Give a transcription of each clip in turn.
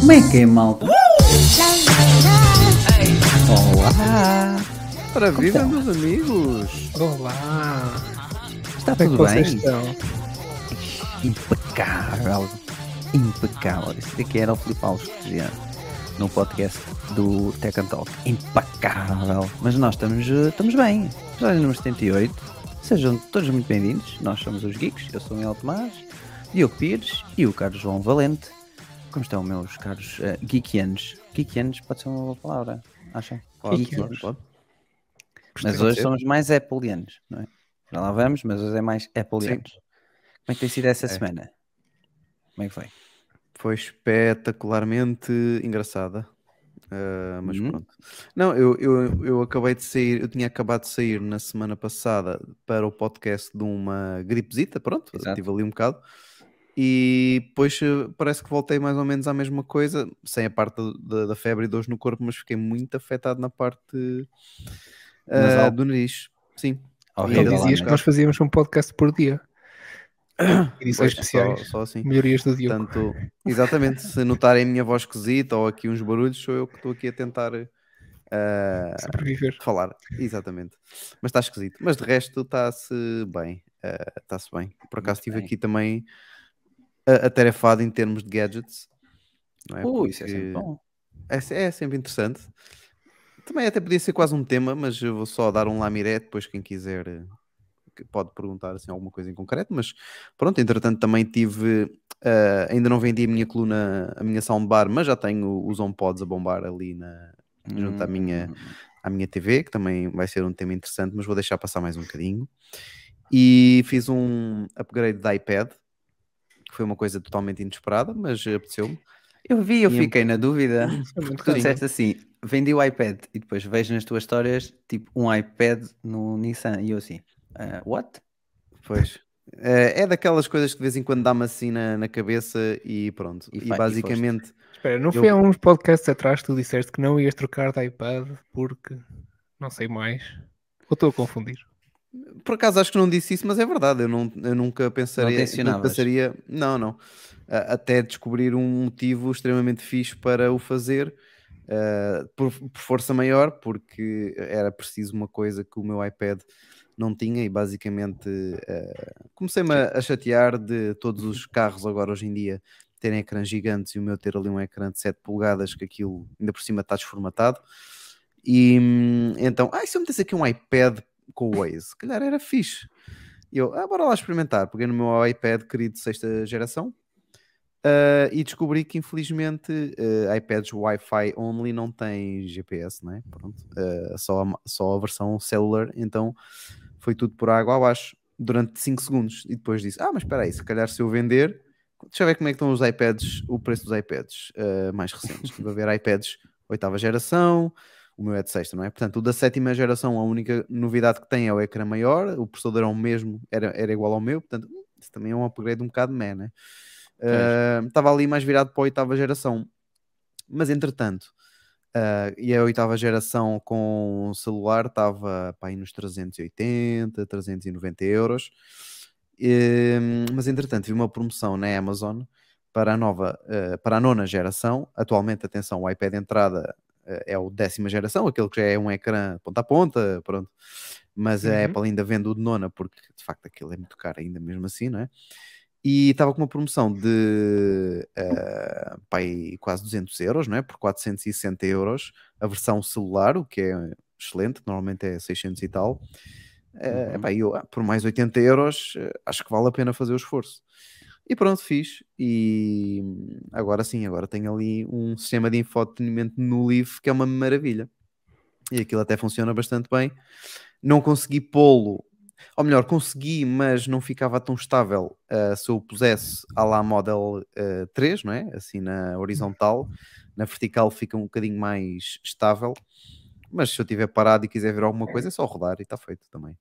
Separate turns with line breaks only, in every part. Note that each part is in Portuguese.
Como é que é, malta? Olá!
Para viva, meus amigos!
Olá!
Está
Como é
tudo
vocês
bem?
estão?
Impecável! Impecável! Isso daqui era o Filipe Alves que dizia no podcast do Tech and Talk. Impecável! Mas nós estamos, eh, estamos bem. Episódio número 78. Sejam todos muito bem-vindos. Nós somos os Geeks. Eu sou o Miguel Tomás, Diogo Pires e o Carlos João Valente. Como estão, meus caros uh, geekianos? Geekianos pode ser uma boa palavra, acham? Geekianos.
pode.
Mas
Pode
hoje
ser.
somos mais Appleianos, não é? Já lá vamos, mas hoje é mais Appleianos. Como é que tem sido essa
É.
semana? Como é que foi?
Foi espetacularmente engraçada. Ah, mas
Uhum.
pronto. Não, eu, eu, eu acabei de sair, eu tinha acabado de sair na semana passada para o podcast de uma gripezita, pronto,
Exato.
estive ali um bocado. E depois eh, parece que voltei mais ou menos à mesma coisa, sem a parte da, da febre e dores no corpo, mas fiquei muito afetado na parte
Nasal.
do nariz. Sim.
Horrível,
Ele dizias
lá,
que nós fazíamos um podcast por dia. Edições
Pois, só,
especiais.
só assim.
Melhorias do Diogo.
Portanto, exatamente, se notarem a minha voz esquisita ou aqui uns barulhos, sou eu que estou aqui a tentar ah,
Sobreviver.
falar. Exatamente. Mas está esquisito. Mas de resto está-se bem. ah, Está-se bem. Por acaso
Muito
estive
bem.
aqui também a- atarefado em termos de gadgets. Não é?
Ui, isso é sempre bom.
é, é sempre interessante. Também até podia ser quase um tema, mas eu vou só dar um lamiré, depois quem quiser pode perguntar assim, alguma coisa em concreto, mas pronto, entretanto também tive, eh, ainda não vendi a minha coluna, a minha soundbar, mas já tenho os HomePods a bombar ali na, junto à minha,
Hum,
à minha TV, que também vai ser um tema interessante, mas vou deixar passar mais um bocadinho. E fiz um upgrade da iPad, que foi uma coisa totalmente inesperada, mas apeteceu-me.
Eu vi, eu
E-
fiquei na dúvida. Porque tu disseste assim: vendi o iPad e depois vejo nas tuas histórias tipo um iPad no Nissan. E eu assim: ah, what?
Pois. É, é daquelas coisas que de vez em quando dá-me assim na, na cabeça e pronto.
E
E,
fa- e
basicamente,
Espera, não
Eu-
foi há uns podcasts atrás que tu disseste que não ias trocar de iPad porque não sei mais. Ou estou a confundir?
por acaso acho que não disse isso, mas é verdade. Eu, não, eu nunca pensaria. nunca
tensionavas.
pensaria não, não. A- até descobrir um motivo extremamente fixe para o fazer ah, por, por força maior, porque era preciso uma coisa que o meu iPad não tinha e basicamente ah, comecei-me a, chatear de todos os carros agora hoje em dia terem ecrãs gigantes e o meu ter ali um ecrã de 7 polegadas que aquilo ainda por cima está desformatado. E hum, então, ah, e se eu metesse aqui um iPad com o Waze, se calhar era fixe. E eu, ah, bora lá experimentar, peguei no meu iPad querido de sexta geração ah, e descobri que infelizmente ah, iPads Wi-Fi only não têm GPS, não é? Pronto, só, a, só a versão cellular, então foi tudo por água abaixo durante 5 segundos e depois disse, ah, mas espera aí, se calhar se eu vender, deixa eu ver como é que estão os iPads, o preço dos iPads ah, mais recentes, estive a ver iPads oitava geração, o meu é de sexta, não é? Portanto, o da sétima geração, a única novidade que tem é o ecrã maior, o processador é o mesmo, era, era igual ao meu, portanto, isso também é um upgrade um bocado meh, né? Ah, Estava ali mais virado para a oitava geração, mas entretanto, ah, e a oitava geração com celular estava aí nos 380, 390 euros, Ehm, mas entretanto vi uma promoção na Amazon para a nova, eh, para a nona geração. Atualmente, atenção, o iPad de entrada eh, é o décima geração, aquele que já é um ecrã ponta a ponta, pronto. Mas a
Uhum.
Apple ainda vende o de nona, porque de facto aquilo é muito caro ainda mesmo assim, não é? E estava com uma promoção de eh, pá, aí quase 200 euros, não é? Por 460 euros, a versão celular, o que é excelente, normalmente é 600 e tal. Eh,
Uhum.
epá, eu, ah, por mais 80 euros, eh, acho que vale a pena fazer o esforço. E pronto, fiz. E hum, agora sim, agora tenho ali um sistema de infotenimento no Leaf que é uma maravilha. E aquilo até funciona bastante bem. Não consegui pô-lo, ou melhor, consegui, mas não ficava tão estável ah, se eu pusesse à lá Model ah, 3, não é? Assim na horizontal. Na vertical fica um bocadinho mais estável. Mas se eu tiver parado e quiser ver alguma coisa, é só rodar e está feito também.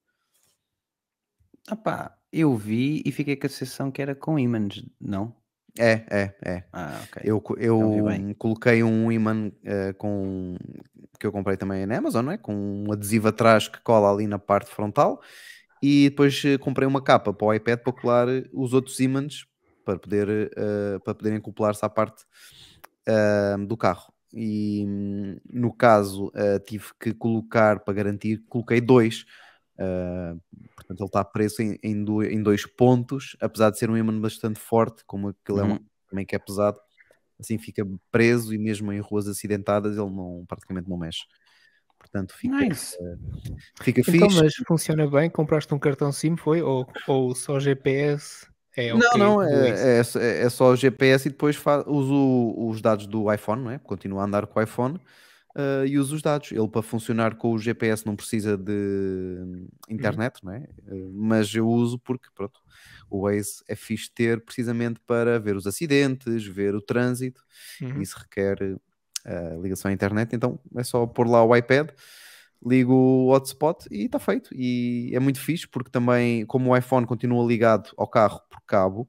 Ah pá, eu vi e fiquei com a sensação que era com ímãs, não?
É, é, é.
Ah, ok.
Eu,
Então
eu
bem.
coloquei um imã eh, com que eu comprei também na Amazon, não é? Com um adesivo atrás que cola ali na parte frontal e depois eh, comprei uma capa para o iPad para colar eh, os outros ímãs para poder eh, para poderem acoplar-se à parte ah, do carro. E hum, no caso ah, tive que colocar para garantir, coloquei dois. ah, portanto, ele está preso em, em, do- em dois pontos, apesar de ser um imã bastante forte, como aquele é um
Uhum.
também que é pesado, assim fica preso e mesmo em ruas acidentadas ele não, praticamente não mexe. Portanto, fica,
Nice.
fica
Então,
fixe.
mas funciona bem? Compraste um cartão SIM, foi? Ou, ou só GPS? É
Não,
ok
não,
isso?
é, é, só- é só o GPS e depois uso os dados do iPhone, não é? Continuo a andar com o iPhone ah, e uso os dados. Ele para funcionar com o GPS não precisa de hum, internet, não é? Ah, mas eu uso porque, pronto, o Waze é fixe ter precisamente para ver os acidentes, ver o trânsito,
Uhum.
isso requer ah, ligação à internet, então é só pôr lá o iPad, ligo o hotspot e está feito. E é muito fixe porque também, como o iPhone continua ligado ao carro por cabo,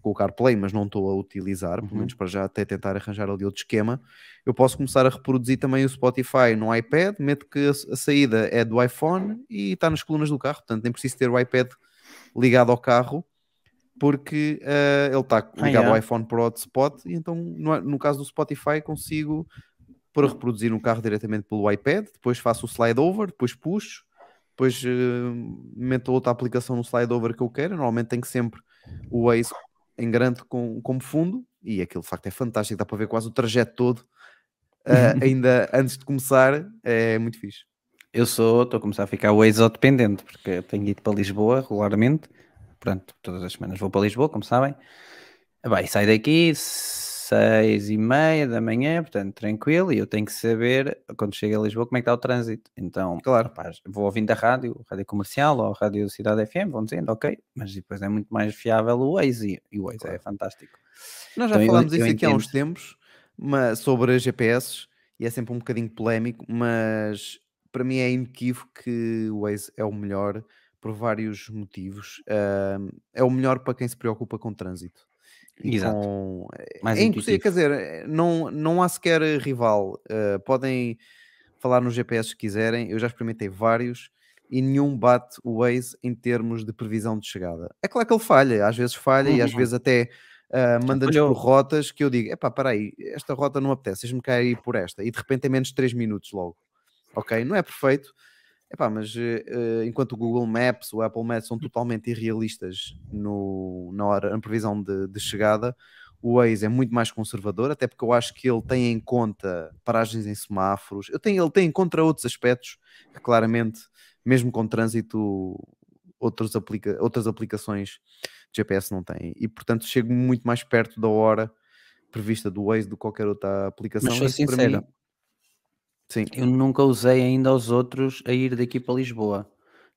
com o CarPlay, mas não estou a utilizar, pelo
Uhum.
menos para já até tentar arranjar ali outro esquema, eu posso começar a reproduzir também o Spotify no iPad, meto que a, a saída é do iPhone e está nas colunas do carro, portanto nem preciso ter o iPad ligado ao carro, porque eh, ele está
Ah,
ligado ao
yeah.
iPhone por hotspot, e então no, no caso do Spotify consigo pôr a reproduzir no carro diretamente pelo iPad, depois faço o slide over, depois puxo, depois eh, meto outra aplicação no slide over que eu quero, normalmente tenho sempre o Waze em grande com, como fundo, e aquilo de facto é fantástico, dá para ver quase o trajeto todo, eh, ainda antes de começar, é muito fixe.
Eu sou, estou a começar a ficar Waze dependente, porque tenho ido para Lisboa regularmente. Portanto, todas as semanas vou para Lisboa, como sabem. Vai, saio daqui seis e meia da manhã, portanto, tranquilo, e eu tenho que saber, quando chego a Lisboa, como é que está o trânsito. Então,
Claro.
rapaz, vou ouvindo a rádio, rádio comercial ou rádio Cidade FM, vão dizendo, ok, mas depois é muito mais fiável o Waze, e, o Waze é fantástico.
Nós já
Então,
falámos
eu
isso aqui há uns tempos mas, sobre GPS e é sempre um bocadinho polémico, mas para mim é inequívoco que o Waze é o melhor por vários motivos. Ahm, é o melhor para quem se preocupa com trânsito. E
Exato.
com...
Mais
é impossível, quer dizer, não, não há sequer rival. Ah, podem falar nos GPS se quiserem, eu já experimentei vários e nenhum bate o Waze em termos de previsão de chegada. É claro que ele falha, às vezes falha e às
Uhum.
vezes até ah, manda-nos por rotas que eu digo, epá, peraí, esta rota não apetece, deixa-me cair por esta e de repente é menos de 3 minutos logo. Ok, não é perfeito, epá, mas eh, enquanto o Google Maps, o Apple Maps são totalmente irrealistas no, na, hora, na previsão de, de chegada, o Waze é muito mais conservador, até porque eu acho que ele tem em conta paragens em semáforos, eu tenho, ele tem em conta outros aspectos que claramente, mesmo com trânsito, outros aplica, outras aplicações de GPS não têm. E portanto chego muito mais perto da hora prevista do Waze do que qualquer outra aplicação.
Mas sou sincero,
mim- Sim,
eu nunca usei ainda os outros a ir daqui para Lisboa.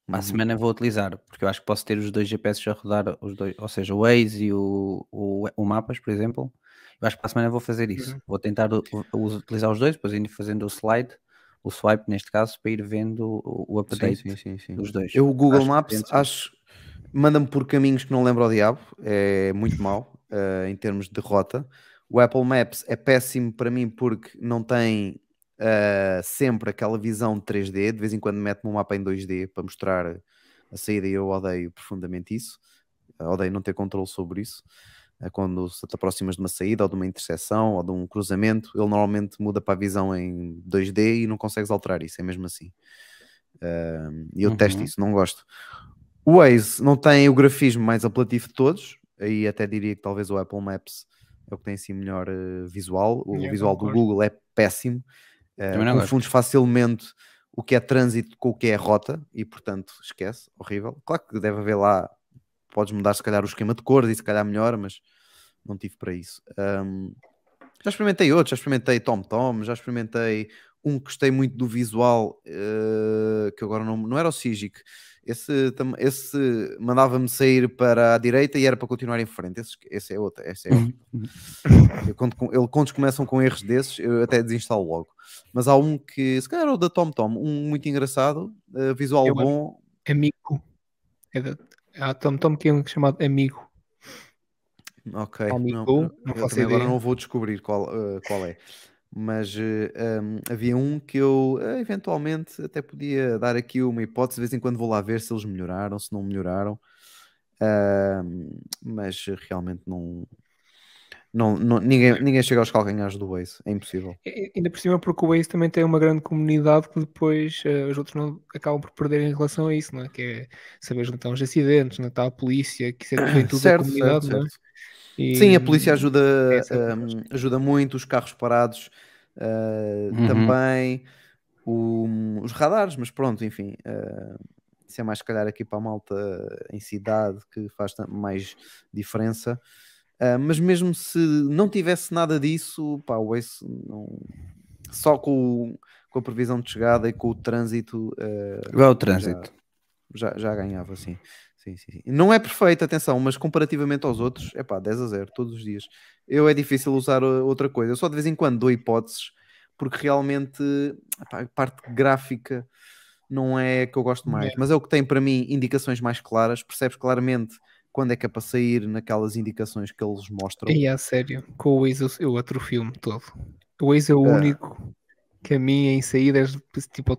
Uhum.
semana vou utilizar, porque eu acho que posso ter os dois GPS a rodar, os dois, ou seja, o Waze e o, o, o Mapas, por exemplo. Eu acho que para a semana vou fazer isso.
Uhum.
Vou tentar utilizar os dois, depois ir fazendo o slide, o swipe neste caso, para ir vendo o, update
sim, sim, sim.
dos dois.
Eu o Google
Acho
Maps acho manda-me por caminhos que não lembro ao diabo, é muito mau eh, em termos de rota. O Apple Maps é péssimo para mim porque não tem eh, sempre aquela visão de 3D, de vez em quando mete-me um mapa em 2D para mostrar a saída e eu odeio profundamente isso. Eh, Odeio não ter controle sobre isso. Eh, Quando se te aproximas de uma saída ou de uma interseção ou de um cruzamento, ele normalmente muda para a visão em 2D e não consegues alterar isso, é mesmo assim. E eu testo
Uhum.
isso, não gosto. O Waze não tem o grafismo mais apelativo de todos, aí até diria que talvez o Apple Maps é o que tem assim melhor eh, visual. O
Eu
visual do. Google é péssimo,
Não gosto.
confundes facilmente o que é trânsito com o que é rota e, portanto, esquece, horrível. Claro que deve haver lá, podes mudar se calhar o esquema de cores e se calhar melhor, mas não tive para isso. Ahm, já experimentei outros, já experimentei TomTom, já experimentei um que gostei muito do visual, eh, que agora não, não era o Sigic, esse, esse mandava-me sair para a direita e era para continuar em frente. Esse, esse é outro, esse é horrível. Eu, quando, com- ele, quando começam com erros desses, eu até desinstalo logo. Mas há um que, se calhar é o da TomTom, um muito engraçado, eh, visual
Eu
bom.
Amigo. É da... Há Tom Tom que é um chamado Amigo.
Ok.
Amigo,
não,
não
agora não vou descobrir qual, eh, qual é. Mas eh, um, havia um que eu eh, eventualmente até podia dar aqui uma hipótese, de vez em quando vou lá ver se eles melhoraram, se não melhoraram. Ahm, mas realmente não, não, não- ninguém, ninguém chega aos calcanhares do Waze, é impossível.
E- Ainda por cima, porque o Waze também tem uma grande comunidade que depois eh, os outros não acabam por perder em relação a isso, não é? Que é saber onde estão os acidentes, onde está a polícia, que isso é, vem tudo
Certo,
comunidade,
certo,
não é?
certo.
E,
Sim, a polícia ajuda,
é a
hum, ajuda muito, os carros parados ah,
Uhum.
também, o- os radares, mas pronto, enfim, ah, isso é mais se calhar aqui para a malta em cidade que faz mais diferença. Ah, mas mesmo se não tivesse nada disso, pá, o Waze não- só com, o- com a previsão de chegada e com o trânsito ah,
Igual o trânsito.
já, já ganhava, sim. Sim, sim, sim. Não é perfeito, atenção, mas comparativamente aos outros, é pá, 10 a 0 todos os dias. Eu é difícil usar uh, outra coisa. Eu só de vez em quando dou hipóteses, porque realmente epá, a parte gráfica não é que eu gosto mais,
É.
mas é o que tem para mim indicações mais claras. Percebes claramente quando é que é para sair naquelas indicações que eles mostram.
E a sério, com o Waze eu, atrofio-me todo. O Waze é o
Ah.
único caminho em saídas tipo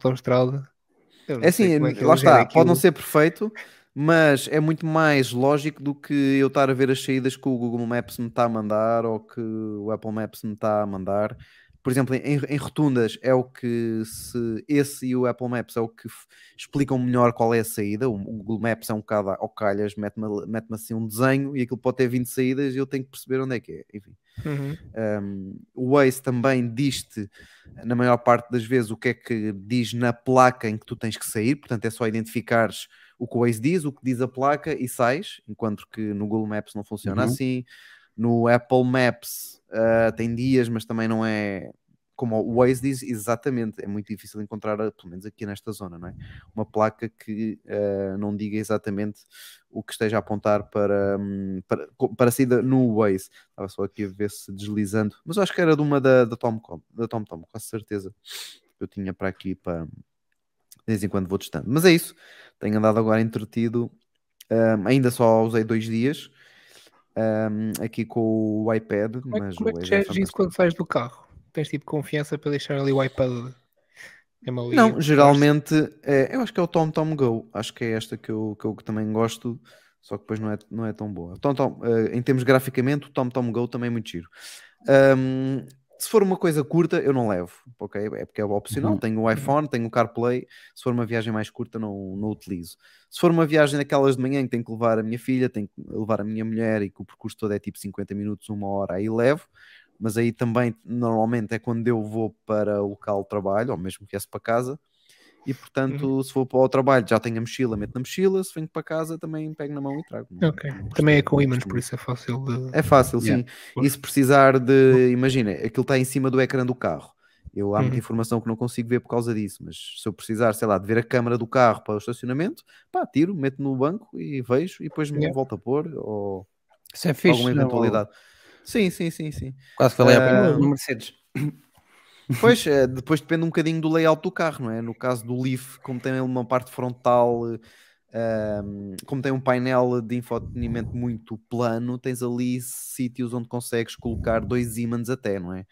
não
É assim,
é que
lá está, pode não ser perfeito, mas é muito mais lógico do que eu estar a ver as saídas que o Google Maps me está a mandar ou que o Apple Maps me está a mandar. Por exemplo, em, em rotundas é o que se esse e o Apple Maps é o que explicam melhor qual é a saída. O, o Google Maps é um bocado ao calhas, mete-me mete assim um desenho e aquilo pode ter 20 saídas e eu tenho que perceber onde é que é. Enfim.
Uhum.
Um, o Waze também diz-te, na maior parte das vezes, o que é que diz na placa em que tu tens que sair, portanto é só identificares o que o Waze diz, o que diz a placa e sais, enquanto que no Google Maps não funciona
Uhum.
assim. No Apple Maps ah, tem dias, mas também não é como o Waze diz exatamente, é muito difícil encontrar, ah, pelo menos aqui nesta zona, não é? Uma placa que ah, não diga exatamente o que esteja a apontar para, hum, para, para a saída no Waze. Estava só aqui a ver se deslizando, mas eu acho que era de uma da, da da TomTom, com certeza. Eu tinha para aqui para de vez em quando vou testando. Mas é isso, tenho andado agora entretido. Hum, ainda só usei dois dias hum, aqui com o iPad,
Como é,
mas
como é que
é
geres isso quando sais do carro? Tens tipo confiança para deixar ali o iPad ali?
Não, geralmente é, eu acho que é o Tom Tom Go. Acho que é esta que eu, que eu também gosto, só que depois não é, não é tão boa. Tom, Tom, eh, em termos graficamente, o Tom Tom Go também é muito giro. Ahm, se for uma coisa curta, eu não levo, ok? É porque é opcional.
Uhum.
Tenho o iPhone, tenho o CarPlay. Se for uma viagem mais curta, não, não utilizo. Se for uma viagem daquelas de manhã que tenho que levar a minha filha, tenho que levar a minha mulher e que o percurso todo é tipo 50 minutos, uma hora, aí levo. Mas aí também, normalmente, é quando eu vou para o local de trabalho, ou mesmo que viesse para casa. E portanto, se for para o trabalho, já tenho a mochila, meto na mochila. Se venho para casa, também pego na mão e trago. Não-
Ok.
não
Também é com
não
ímãs, por isso é fácil de.
É fácil,
Yeah.
sim. E se precisar de. Imagina, aquilo está em cima do ecrã do carro. Eu há muita
Uhum.
informação que não consigo ver por causa disso, mas se eu precisar, sei lá, de ver a câmara do carro para o estacionamento, pá, tiro, meto no banco e vejo e depois me
Yeah.
volto a pôr ou
Isso é fixe.
alguma
não?
eventualidade. Sim, sim, sim, sim.
Quase falei a
Ah,
pena no Mercedes.
Pois, é, depois depende um bocadinho do layout do carro, não é? No caso do Leaf, como tem uma parte frontal, eh, ahm, como tem um painel de infotenimento muito plano, tens ali sítios onde consegues colocar dois ímãs até, não é?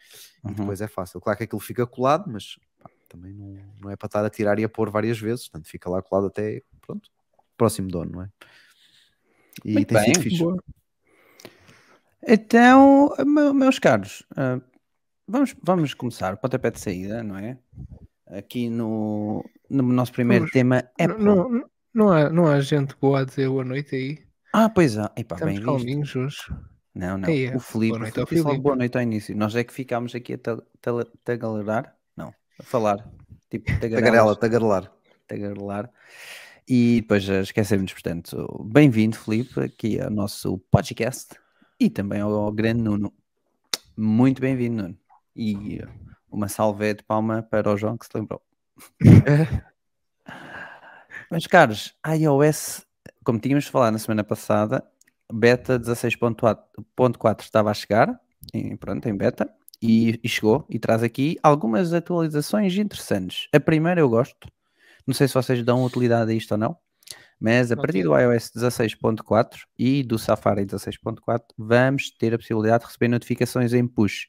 E
Uhum.
depois é fácil. Claro que aquilo fica colado, mas pá, também não, não é para estar a tirar e a pôr várias vezes, portanto fica lá colado até, pronto, próximo dono, não é? E
Muito
tem sido
bem.
fixe.
Boa.
Então, me- meus caros, ah, vamos, vamos começar o pontapé de saída, não é? Aqui no, no nosso primeiro
Vamos.
tema
Não,
Apple.
não, não, há, não há gente boa a dizer boa noite aí.
Ah, pois é. Epá, bem
Estamos calminhos hoje.
Não, não.
É.
O Felipe,
Boa noite
o
Filipe.
boa noite ao início. Nós é que ficámos aqui a ta- ta- tagalerar. Não, a falar. Tipo,
Tagarela, tagarelar.
tagarelar. E depois esquecemos, portanto, bem-vindo, Felipe, aqui ao nosso podcast e também ao, ao grande Nuno. Muito bem-vindo, Nuno. E uma salve de palma para o João que se lembrou. Meus caros, iOS, como tínhamos falado na semana passada, beta 16.4 estava a chegar, em, pronto, em beta, e, e chegou, e traz aqui algumas atualizações interessantes. A primeira eu gosto, não sei se vocês dão utilidade a isto ou não, Mas a partir do iOS 16.4 e do Safari 16.4 vamos ter a possibilidade de receber notificações em push.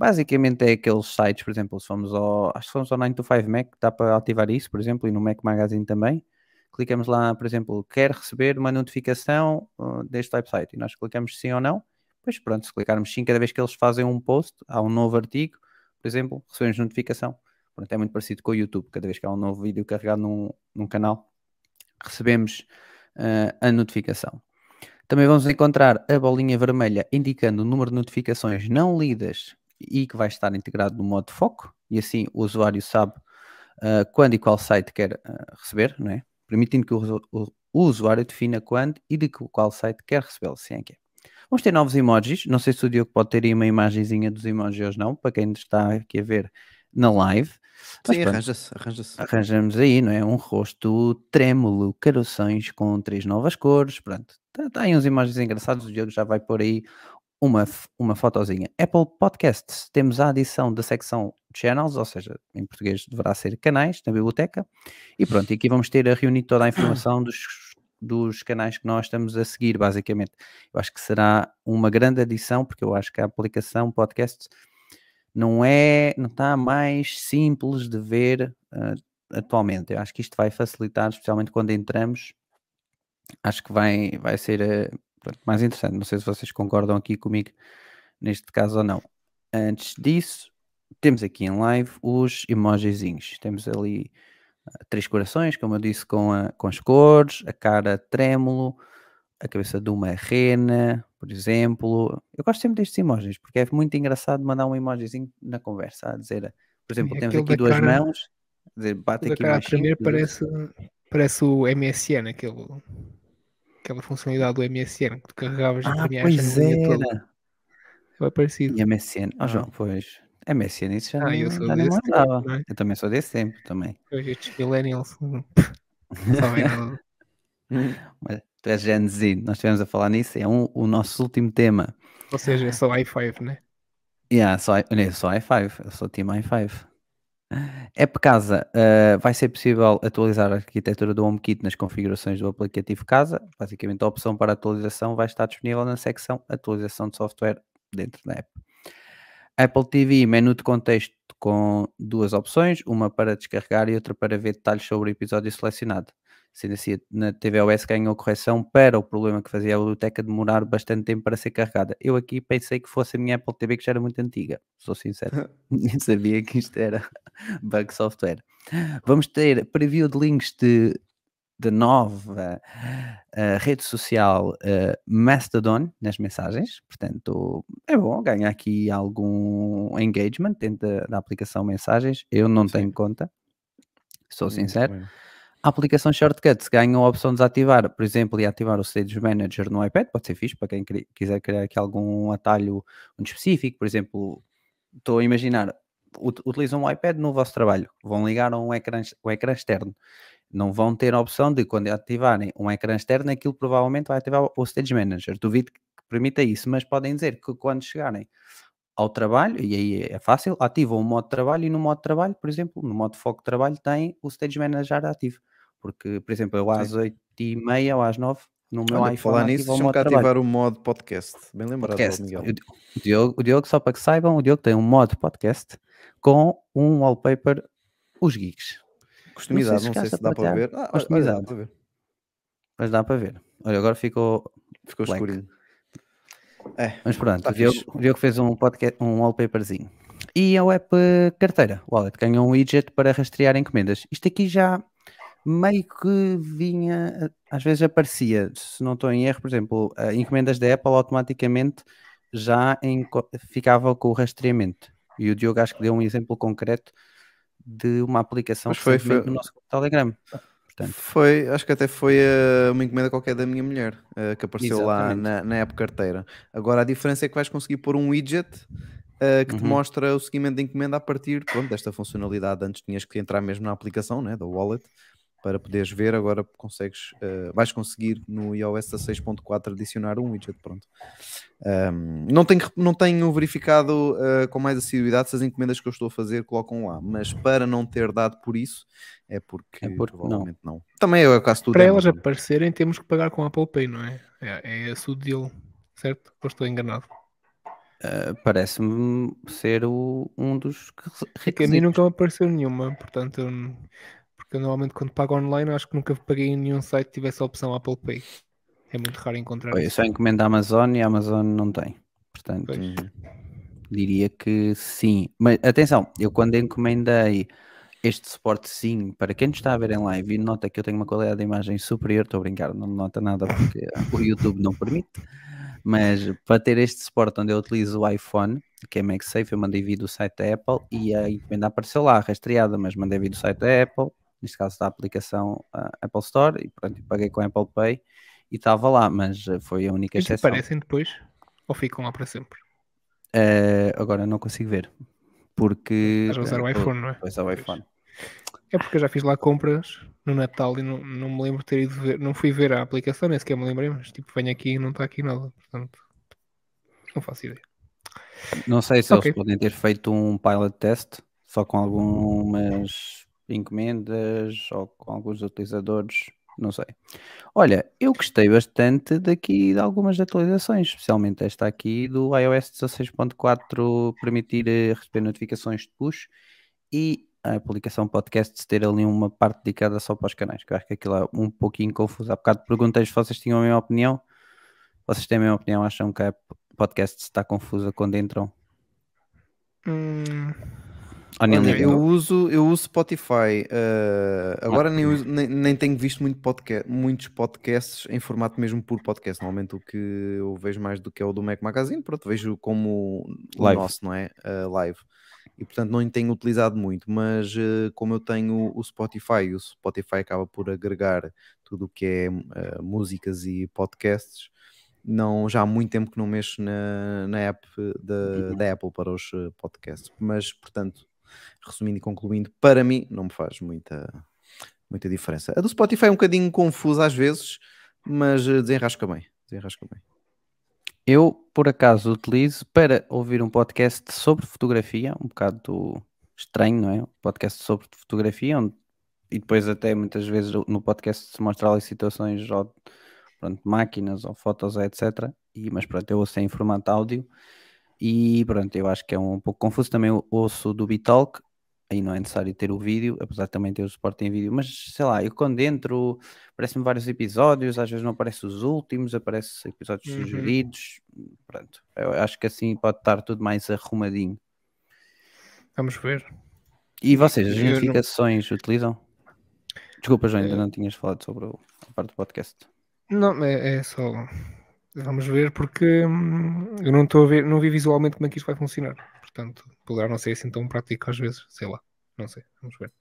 Basicamente é aqueles sites, por exemplo, se fomos ao, acho que fomos ao 9 to 5 Mac, dá para ativar isso, por exemplo, e no Mac Magazine também. Clicamos lá, por exemplo, quer receber uma notificação uh, deste website e nós clicamos sim ou não. Pois pronto, se clicarmos sim cada vez que eles fazem um post, há um novo artigo, por exemplo, recebemos notificação. Pronto, é muito parecido com o YouTube, cada vez que há um novo vídeo carregado num, num canal, recebemos uh, a notificação. Também vamos encontrar a bolinha vermelha indicando o número de notificações não lidas e que vai estar integrado no modo foco, e assim o usuário sabe uh, quando e qual site quer uh, receber, não é? permitindo que o, o, o, usuário defina quando e de qual site quer recebê-lo, se é que é. Vamos ter novos emojis, não sei se o Diogo pode ter aí uma imagenzinha dos emojis ou não, para quem está aqui a ver na live.
Sim, arranja-se, arranja-se.
Arranjamos aí, não é? Um rosto trêmulo, caroções com três novas cores, pronto. Está tá aí uns emojis engraçados, o Diogo já vai pôr aí uma, uma fotozinha. Apple Podcasts, temos a adição da secção channels, ou seja, em português deverá ser canais na biblioteca. E pronto, e aqui vamos ter a reunir toda a informação dos, dos canais que nós estamos a seguir, basicamente. Eu acho que será uma grande adição, porque eu acho que a aplicação podcast não é, não está mais simples de ver uh, atualmente. Eu acho que isto vai facilitar, especialmente quando entramos. Acho que vai, vai ser uh, mais interessante. Não sei se vocês concordam aqui comigo neste caso ou não. Antes disso, temos aqui em live os emojizinhos. Temos ali uh, três corações, como eu disse, com, a, com as cores, a cara trêmulo, a cabeça de uma rena, por exemplo. Eu gosto sempre destes emojis, porque é muito engraçado mandar um emojizinho na conversa, a dizer, por exemplo, temos aqui duas cara, mãos, dizer, bate aqui mais
primeiro parece, parece o MSN, aquele, aquela funcionalidade do MSN que tu carregavas
ah, e pois era.
É parecido.
E MSN, oh, ah. João, pois. MSN, isso já ah, não, eu sou já desse tempo, é? Eu também sou desse tempo, também.
Pois, estes millennials sabem nada.
Mas tu és Gen Z, nós estivemos a falar nisso, é um, o nosso último tema.
Ou seja, é só i5, né?
Yeah, só, eu sou i5, eu sou Team i5. App Casa, uh, vai ser possível atualizar a arquitetura do HomeKit nas configurações do aplicativo Casa. Basicamente, a opção para atualização vai estar disponível na secção Atualização de Software dentro da app. Apple TV, menu de contexto com duas opções, uma para descarregar e outra para ver detalhes sobre o episódio selecionado. Sendo assim, na TVOS ganhou correção para o problema que fazia a biblioteca demorar bastante tempo para ser carregada. Eu aqui pensei que fosse a minha Apple TV que já era muito antiga, sou sincero. Nem sabia que isto era bug software. Vamos ter preview de links de, de nova uh, rede social uh, Mastodon nas mensagens, portanto é bom ganhar aqui algum engagement dentro da, da aplicação mensagens. Eu não Sim. tenho conta, sou sincero. A aplicação Shortcuts ganha a opção de desativar, por exemplo, e ativar o Stage Manager no iPad, pode ser fixe para quem quiser criar aqui algum atalho muito específico, por exemplo, estou a imaginar, utilizam o iPad no vosso trabalho, vão ligar um ecrã, um ecrã externo, não vão ter a opção de quando ativarem um ecrã externo, aquilo provavelmente vai ativar o Stage Manager, duvido que permita isso, mas podem dizer que quando chegarem ao trabalho, e aí é fácil, ativam o modo de trabalho e no modo de trabalho, por exemplo, no modo de foco de trabalho tem o Stage Manager ativo. Porque, por exemplo, eu às oito e meia ou às nove no meu Olha, iPhone.
Falar nisso, deixa-me cá ativar o modo podcast. Bem lembrado, podcast. Miguel.
O Diogo, o Diogo, só para que saibam, o Diogo tem um modo podcast com um wallpaper, os geeks.
Customizado, não sei se, não sei se dá para ver.
Ah, Customizado. Olha, ver. Mas dá para ver. Olha, agora ficou.
Ficou black. escurinho.
É, Mas pronto, tá o, Diogo, o Diogo fez um, podcast, um wallpaperzinho. E a web carteira, o Wallet, ganhou um widget para rastrear encomendas. Isto aqui já meio que vinha, às vezes aparecia, se não estou em erro, por exemplo, encomendas da Apple automaticamente já em, ficava com o rastreamento. E o Diogo acho que deu um exemplo concreto de uma aplicação
Mas foi, foi
no nosso Telegram.
Portanto. Foi, acho que até foi uh, uma encomenda qualquer da minha mulher uh, que apareceu Exatamente. lá na, na app carteira. Agora a diferença é que vais conseguir pôr um widget uh, que uhum. te mostra o seguimento da encomenda a partir pronto, desta funcionalidade. Antes tinhas que entrar mesmo na aplicação né, da wallet para poderes ver, agora consegues, uh, vais conseguir no iOS 16.4 adicionar um widget, pronto. Um, não, tenho, não tenho verificado uh, com mais assiduidade se as encomendas que eu estou a fazer colocam lá, mas para não ter dado por isso, é porque,
É porque
provavelmente não. Também é o caso tudo.
Para
é
elas
Amazon.
aparecerem, temos que pagar com a Apple Pay, não é? É, é esse o deal, certo? Ou estou enganado?
Uh, Parece-me ser o- um dos que-
Porque a mim
requisitos.
nunca me apareceu nenhuma, portanto, eu não- porque eu normalmente quando pago online acho que nunca paguei em nenhum site que tivesse a opção Apple Pay. É muito raro encontrar
Eu
isso.
só encomendo a Amazon e a Amazon não tem. Portanto,
Pois.
Uhum.
diria que sim. Mas atenção, eu quando encomendei este suportezinho, para quem nos está a ver em live e nota que eu tenho uma qualidade de imagem superior, estou a brincar, não nota nada porque o YouTube não permite. Mas para ter este suporte onde eu utilizo o iPhone, que é MagSafe, eu mandei vir do site da Apple e a encomenda apareceu lá, rastreada, mas mandei vir do site da Apple, neste caso da aplicação ah, Apple Store, e pronto, paguei com a Apple Pay e estava lá, mas ah, foi a única exceção.
aparecem depois ou ficam lá para sempre?
Eh, agora não consigo ver. Porque.
Estás a usar o iPhone, não é?
Pois é, o iPhone.
É porque eu já fiz lá compras no Natal e não, não me lembro de ter ido ver, não fui ver a aplicação, nem sequer me lembrei, mas tipo, venho aqui e não está aqui nada, portanto, não faço ideia.
Não sei se
Ok.
eles podem ter feito um pilot test só com algumas encomendas ou com alguns utilizadores. Não sei. Olha, eu gostei bastante daqui de algumas atualizações, especialmente esta aqui do iOS 16.4 permitir eh, receber notificações de push e a aplicação podcast ter ali uma parte dedicada só para os canais, que eu acho que aquilo é um pouquinho confuso. Há bocado perguntei se vocês tinham a mesma opinião. Vocês têm a mesma opinião? Acham que a podcast está confusa quando entram?
Hum,
Olha, eu uso, eu uso Spotify. eh, agora nem, uso- nem, nem tenho visto muito podca- muitos podcasts em formato mesmo por podcast. Normalmente o que eu vejo mais do que é o do Mac Magazine, pronto, vejo como o
Live.
nosso, não é? Eh, live. E portanto não tenho utilizado muito, mas eh, como eu tenho o Spotify, e o Spotify acaba por agregar tudo o que é músicas e podcasts. Não, já há muito tempo que não mexo na, na app da, da Apple para os podcasts, mas portanto, resumindo e concluindo, para mim não me faz muita, muita diferença. A do Spotify é um bocadinho confusa às vezes, mas eh, desenrasca bem. Desenrasca bem.
Eu, por acaso, utilizo para ouvir um podcast sobre fotografia, um bocado estranho, não é? Um podcast sobre fotografia, onde, e depois até muitas vezes no podcast se mostra ali situações ou, pronto, máquinas ou fotos, etc. E, mas pronto, eu ouço em formato áudio e pronto, eu acho que é um pouco confuso. Também ouço do Bitalk, aí não é necessário ter o vídeo, apesar de também ter o suporte em vídeo, mas sei lá, eu quando entro aparecem vários episódios, às vezes não aparecem os últimos, aparecem episódios
Uhum.
sugeridos, pronto. Eu acho que assim pode estar tudo mais arrumadinho.
vamos ver.
E vocês, as
Eu não-
notificações utilizam? Desculpa, João, ainda
Eh,
não tinhas falado sobre a parte do podcast.
Não, é, é só. Vamos ver porque hum, eu não estou a ver, não vi visualmente como é que isto vai funcionar. Portanto, poderá não ser assim tão prático às vezes, sei lá, não sei, vamos ver.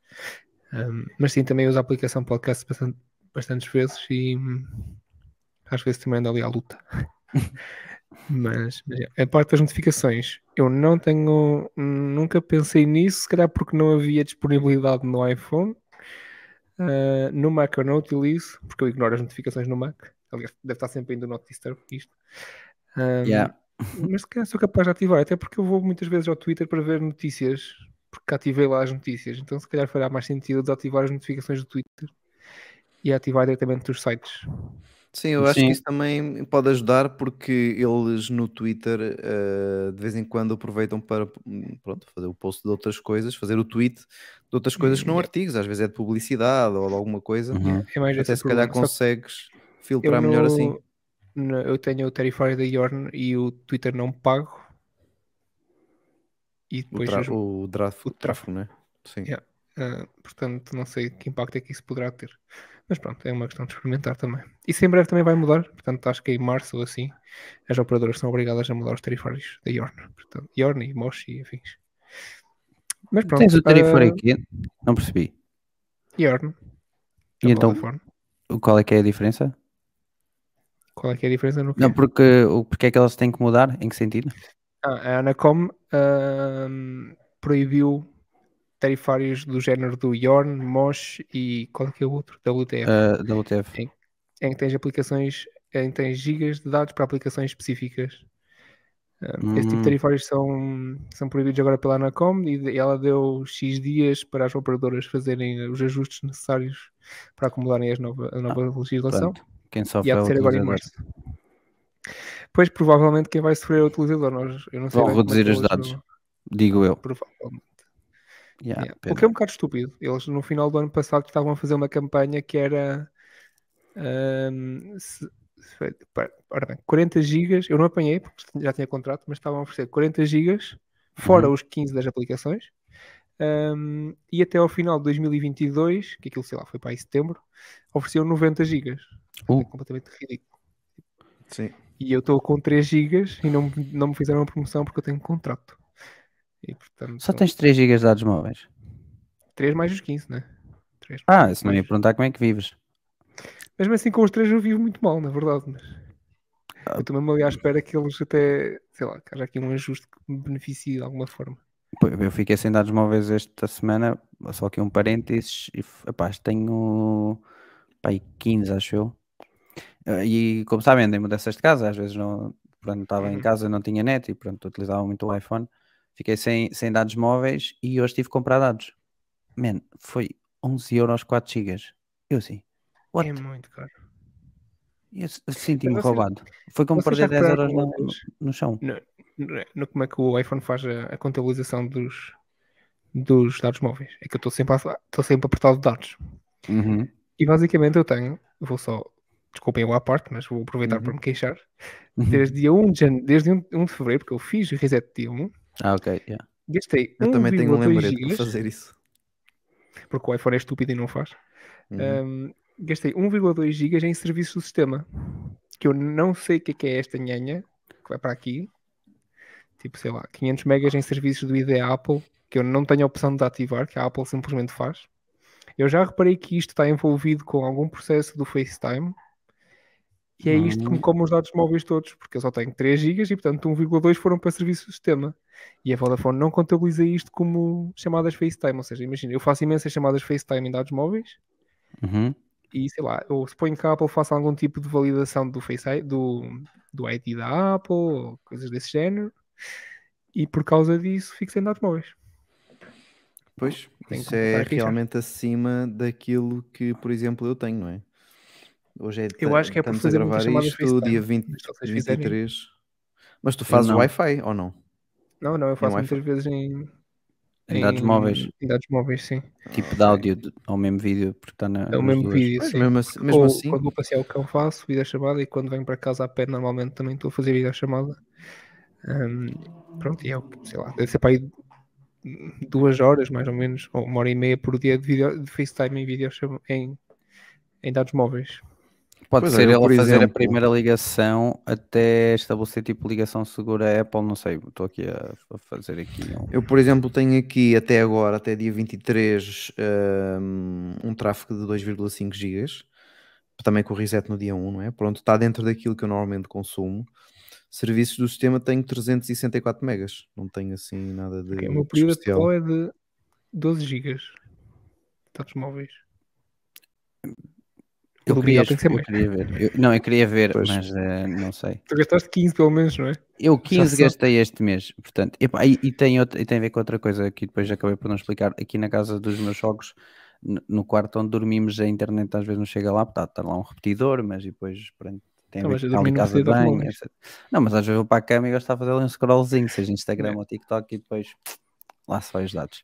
Hum, mas sim, também uso a aplicação podcast bastante, bastantes vezes e hum, às vezes também ando ali à luta. mas, mas é, a parte das notificações, eu não tenho, nunca pensei nisso, se calhar porque não havia disponibilidade no iPhone. Uh, no Mac eu não utilizo, porque eu ignoro as notificações no Mac. Aliás, deve estar sempre ainda Not Disturb isto. Um,
Yeah.
Mas se calhar sou capaz de ativar, até porque eu vou muitas vezes ao Twitter para ver notícias, porque ativei lá as notícias. Então se calhar fará mais sentido desativar as notificações do Twitter e ativar diretamente dos sites.
Sim, eu acho
Sim.
que isso também pode ajudar porque eles no Twitter eh, de vez em quando aproveitam para pronto, fazer o post de outras coisas, fazer o tweet de outras coisas que não
Hum,
artigos, às vezes é de publicidade ou de alguma coisa.
Uhum.
É mais
Até se calhar
problema. Que
consegues
eu,
filtrar melhor assim.
Eu tenho o Terrifier da Yorn e o Twitter não pago. E
O,
depois
tra o, tráfego,
tráfego.
né? Sim.
Yeah. Uh, portanto, não sei que impacto é que isso poderá ter. Mas pronto, é uma questão de experimentar também. Isso em breve também vai mudar. Portanto, acho que em março ou assim, as operadoras são obrigadas a mudar os tarifários da Yorn. Portanto, Yorn e Moshi e afins. Mas pronto,
Tens o tarifário
uh,
aqui? Não percebi.
Yorn.
E então, qual é que é a diferença?
Qual é que é a diferença no quê?
Não, porque, porque é que elas têm que mudar? Em que sentido?
Ah, a Anacom ahm, proibiu tarifários do género do Yorn, Mosh e qual é que é o outro? WTF.
Uh, WTF.
em que tens aplicações, em que tens gigas de dados para aplicações específicas. Esse tipo
Hum.
de tarifários são, são proibidos agora pela Anacom e ela deu X dias para as operadoras fazerem os ajustes necessários para acomodarem as nova, a nova legislação
Pronto. Quem
e
sofre
há
é
de ser agora em março. Pois provavelmente quem vai sofrer é o utilizador. Nós, eu não sei
Vão
é
reduzir os dados.
vão-
Digo eu.
Provavelmente.
Yeah,
Yeah. O que é um bocado estúpido. Eles no final do ano passado estavam a fazer uma campanha que era ahm, se- se ora bem, 40 gigas, eu não apanhei porque já tinha contrato, mas estavam a oferecer 40 gigas fora
Uhum.
os 15 das aplicações. ahm, e até ao final de 2022, que aquilo sei lá, foi para aí setembro, ofereciam 90 gigas.
Uh.
É completamente ridículo.
Sim.
E eu estou com 3 gigas e não, me- não me fizeram a promoção porque eu tenho contrato. E portanto,
Só tens 3 GB de dados móveis.
3 mais os 15, né? 3
Ah, se não ia perguntar como é que vives.
Mesmo assim, com os 3 eu vivo muito mal, na verdade. Mas
Ah.
eu estou mesmo ali à espera que eles até, sei lá, que haja aqui um ajuste que me beneficie de alguma forma.
Eu fiquei sem dados móveis esta semana, só aqui um parênteses, e epá, tenho pá, aí 15, acho eu. Eh, E como sabem, andei mudanças de casa, às vezes não, pronto, estava em
Uhum.
casa, não tinha net e pronto, utilizava muito o iPhone. Fiquei sem, sem dados móveis e hoje tive que comprar dados. Man, foi 11 euros 4 GB. Eu assim, what?
É muito caro.
Eu senti-me
Mas vocês-
roubado. Foi como perder 10 euros no, no chão.
No, no- como é que o iPhone faz a, a contabilização dos, dos dados móveis? É que eu estou sempre, a- sempre apertado de dados.
Uhum.
E basicamente eu tenho, vou só, desculpem eu à parte, mas vou aproveitar
Uhum.
para me queixar. Desde dia 1 de, desde 1 1 de fevereiro, porque eu fiz reset dia 1,
Ah, ok, yeah.
gastei
Eu também tenho um
1,2
lembrete
gigas,
fazer isso.
porque o iPhone é estúpido e não faz.
Uhum.
Um, gastei 1,2 GB em serviços do sistema. Que eu não sei o que é, que é esta nhanha que vai para aqui. Tipo, sei lá, 500 megas em serviços do ID Apple, que eu não tenho a opção de ativar, que a Apple simplesmente faz. Eu já reparei que isto está envolvido com algum processo do FaceTime. E é isto que me come os dados móveis todos, porque eu só tenho 3 GB e, portanto, 1,2 foram para serviços do sistema. E a Vodafone não contabiliza isto como chamadas FaceTime. Ou seja, imagina, eu faço imensas chamadas FaceTime em dados móveis
Uhum.
e sei lá, eu suponho que a Apple faça algum tipo de validação do Face ID, do, do ID da Apple, ou coisas desse género, e por causa disso fico sem dados móveis.
Pois,
Tenho
isso é realmente acima daquilo que, por exemplo, eu tenho, não é? Hoje é,
Eu acho que é por
a
fazer muitas
gravar
chamadas
isto
FaceTime,
dia 20,
mas se vocês fizerem-
23. Mas tu fazes. Wi-Fi ou não?
Não, não, eu faço
Wi-Fi?
muitas vezes em,
Em dados móveis,
Em dados móveis, sim.
tipo de áudio ou mesmo vídeo, porque está na.
É o mesmo
duas.
vídeo,
Pois,
sim.
mesmo assim, mesmo
Ou
assim
quando vou passear o cão faço videochamada e quando venho para casa a pé normalmente também estou a fazer videochamada. Ahm, pronto, e é o que, sei lá, deve ser para aí duas horas mais ou menos, ou uma hora e meia por dia de, vídeo, de FaceTime em, videochama- em, em dados móveis.
Pode
Pois é,
ser
eu,
ele a
por
fazer a
exemplo-
primeira ligação até estabelecer tipo ligação segura Apple, não sei. Estou aqui a, a fazer aqui um.
Eu, por exemplo, tenho aqui até agora, até dia 23, um, um tráfego de 2,5 GB, também com o reset no dia 1, não é? Pronto, está dentro daquilo que eu normalmente consumo. Serviços do sistema tenho 364 megas, não tenho assim nada de,
o meu período
especial.
é de 12 GB. Dados móveis.
Eu queria,
Miguel tem que ser
eu queria ver. Eu- não, eu queria ver,
Pois.
mas eh, não sei.
Tu gastaste 15 pelo menos, não é?
Eu 15
só-
gastei este mês, portanto, e, e tem outra, e tem a ver com outra coisa que depois acabei por não explicar. Aqui na casa dos meus sogros, no, quarto onde dormimos, a internet às vezes não chega lá, está, está lá um repetidor, mas depois pronto, tem a
Não,
ver
eu
com casa de banho, etc. Não, mas às vezes vou para a cama e gosto de fazer ali um scrollzinho, seja Instagram
É.
ou TikTok, e depois lá se vai os dados.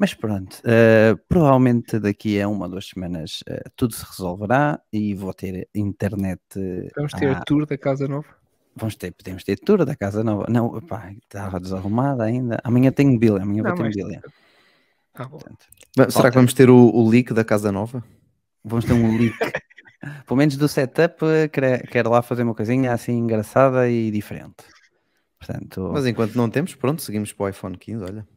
Mas pronto, eh, provavelmente daqui a uma ou duas semanas eh, tudo se resolverá e vou ter internet. eh,
Vamos ter a tour da Casa Nova.
Vamos ter, podemos ter tour da casa nova. Não, pá, estava desarrumada ainda. Amanhã tenho mobília, amanhã
Não,
vou ter
mas-
mobília.
Ah.
Portanto,
Será que vamos ter o, o leak da Casa Nova?
vamos ter um leak. Pelo menos do setup, quero, quero lá fazer uma coisinha assim engraçada e diferente. Portanto,
Mas enquanto não temos, pronto, seguimos para o iPhone 15, olha.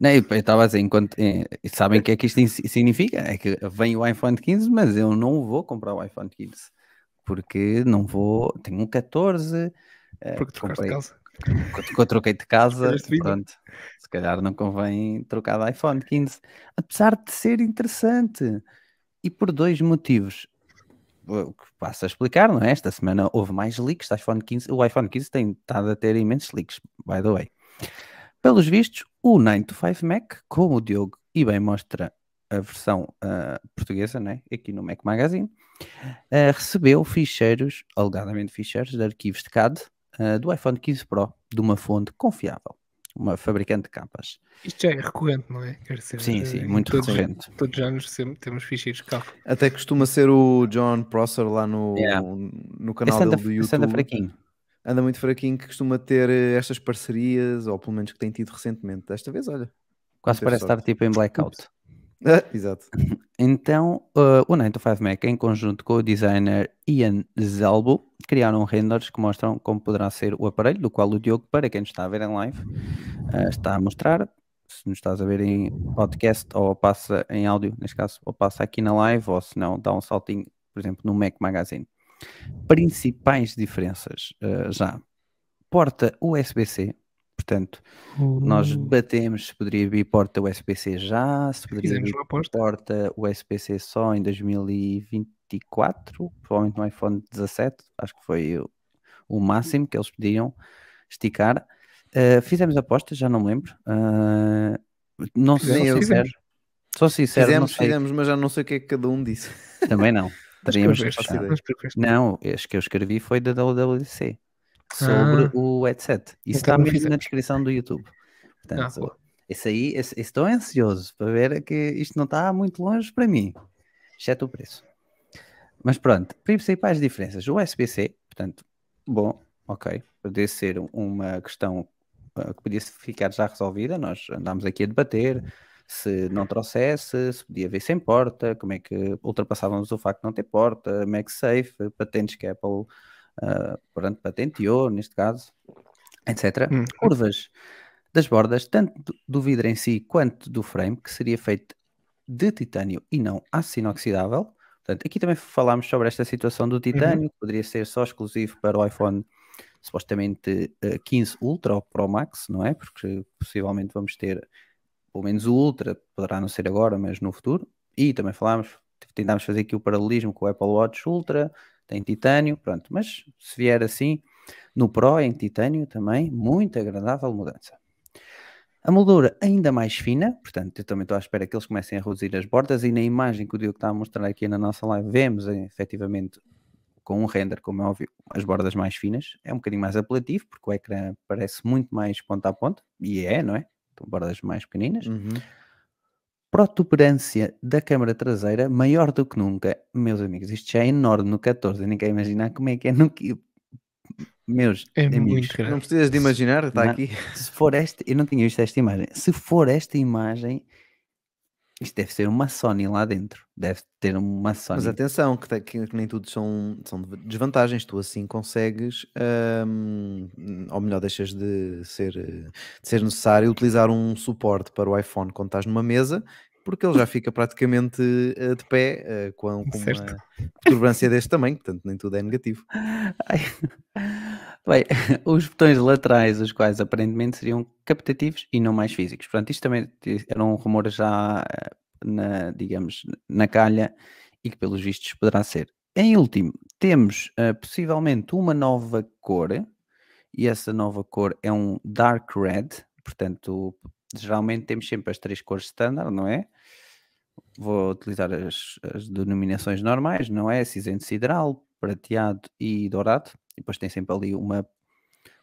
Não, eu estava a dizer, enquanto, eh, sabem o que é que isto significa? É que vem o iPhone 15, mas eu não vou comprar o iPhone 15. Porque não vou, tenho um 14. eh,
Porque trocaste de
comprei,
casa.
que eu troquei de casa,
de
pronto, se calhar não convém trocar de iPhone 15, apesar de ser interessante e por dois motivos. O que passo a explicar, não é? Esta semana houve mais leaks do iPhone 15. O iPhone 15 tem estado a ter imensos leaks, by the way. Pelos vistos, o 925 Mac, como o Diogo e bem mostra a versão ah, portuguesa, né? aqui no Mac Magazine, ah, recebeu ficheiros, alegadamente ficheiros, de arquivos de CAD ah, do iPhone 15 Pro, de uma fonte confiável, uma fabricante de capas.
Isto já é recorrente, não é? Quer dizer,
Sim, sim, muito
todos,
recorrente.
Todos os anos sempre temos ficheiros de carro.
Até costuma ser o John Prosser lá no,
Yeah.
no canal
Esse anda,
dele do YouTube.
fraquinho.
Anda muito fraquinho que costuma ter eh, estas parcerias, ou pelo menos que tem tido recentemente. Desta vez, olha.
Quase parece
sorte.
estar tipo em blackout.
Ah, exato.
Então, uh, o 925 Mac, em conjunto com o designer Ian Zalbo, criaram renders que mostram como poderá ser o aparelho, do qual o Diogo, para quem nos está a ver em live, uh, está a mostrar. Se nos estás a ver em podcast ou passa em áudio, neste caso, ou passa aqui na live, ou se não, dá um saltinho, por exemplo, no Mac Magazine. Principais diferenças uh, já. Porta USB-C, portanto, nós
Uh,
debatemos se poderia vir porta USB-C já, se poderia
Fizemos
vir
aposta.
porta USB-C só em 2024, provavelmente no iPhone 17, acho que foi o, o máximo que eles pediam esticar. Uh, fizemos apostas, já não me lembro. Uh, não sei, sou
eu.
sincero. Sou sincero, não
Fizemos,
sei.
fizemos, mas já não sei o que é que cada um disse.
Também não. Teríamos. Não, este que eu escrevi foi da WWDC sobre
Ah.
o headset. Isso
Então
está mesmo na descrição do YouTube.
Ah,
Portanto,
boa.
esse aí, esse, estou ansioso para ver que isto não está muito longe para mim, exceto o preço. Mas pronto, principais diferenças. O USB-C, portanto, bom, ok, poderia ser uma questão uh, que podia ficar já resolvida. Nós andámos aqui a debater se não trouxesse, se podia ver sem porta, como é que ultrapassávamos o facto de não ter porta, MagSafe, patentes que a Apple uh, pronto, patenteou, neste caso, etc.
Hum.
Curvas das bordas, tanto do- vidro em si quanto do frame, que seria feito de titânio e não aço inoxidável. Portanto, aqui também falámos sobre esta situação do titânio, que poderia ser só exclusivo para o iPhone supostamente eh, 15 Ultra ou Pro Max, não é? Porque possivelmente vamos ter pelo menos o Ultra, poderá não ser agora, mas no futuro. E também falámos, tentámos fazer aqui o paralelismo com o Apple Watch Ultra, tem titânio, pronto. Mas se vier assim, no Pro em titânio também, muito agradável mudança. A moldura ainda mais fina, portanto, eu também estou à espera que eles comecem a reduzir as bordas e na imagem que o Diogo está a mostrar aqui na nossa live, vemos eh, efetivamente com um render, como é óbvio, as bordas mais finas. É um bocadinho mais apelativo, porque o ecrã parece muito mais ponta a ponta, e é, não é? Então, bordas mais pequeninas.
Uhum.
Protuberância da câmara traseira maior do que nunca. Meus amigos, isto já é enorme no 14, eu nem quero imaginar como é que é no que. Meus
É
amigos,
muito
Não precisas de imaginar, está
Não.
aqui.
se for esta, eu não tinha visto esta imagem. Se for esta imagem, isto deve ser uma Sony lá dentro. Deve ter uma Sony.
Mas atenção, que, que- que nem tudo são, são desvantagens. Tu assim consegues, hum, ou melhor, deixas de ser, de ser necessário utilizar um suporte para o iPhone quando estás numa mesa, porque ele já fica praticamente eh, de pé eh, com, com uma protuberância deste tamanho, portanto nem tudo é negativo.
Bem, os botões laterais, os quais aparentemente seriam captativos e não mais físicos. Portanto, isto também era um rumor já, eh, na, digamos, na calha e que pelos vistos poderá ser. Em último, temos eh, possivelmente uma nova cor e essa nova cor é um dark red. Portanto, geralmente temos sempre as três cores standard, não é? Vou utilizar as, as denominações normais, não é? Cinzento sideral, prateado e dourado. E depois tem sempre ali uma,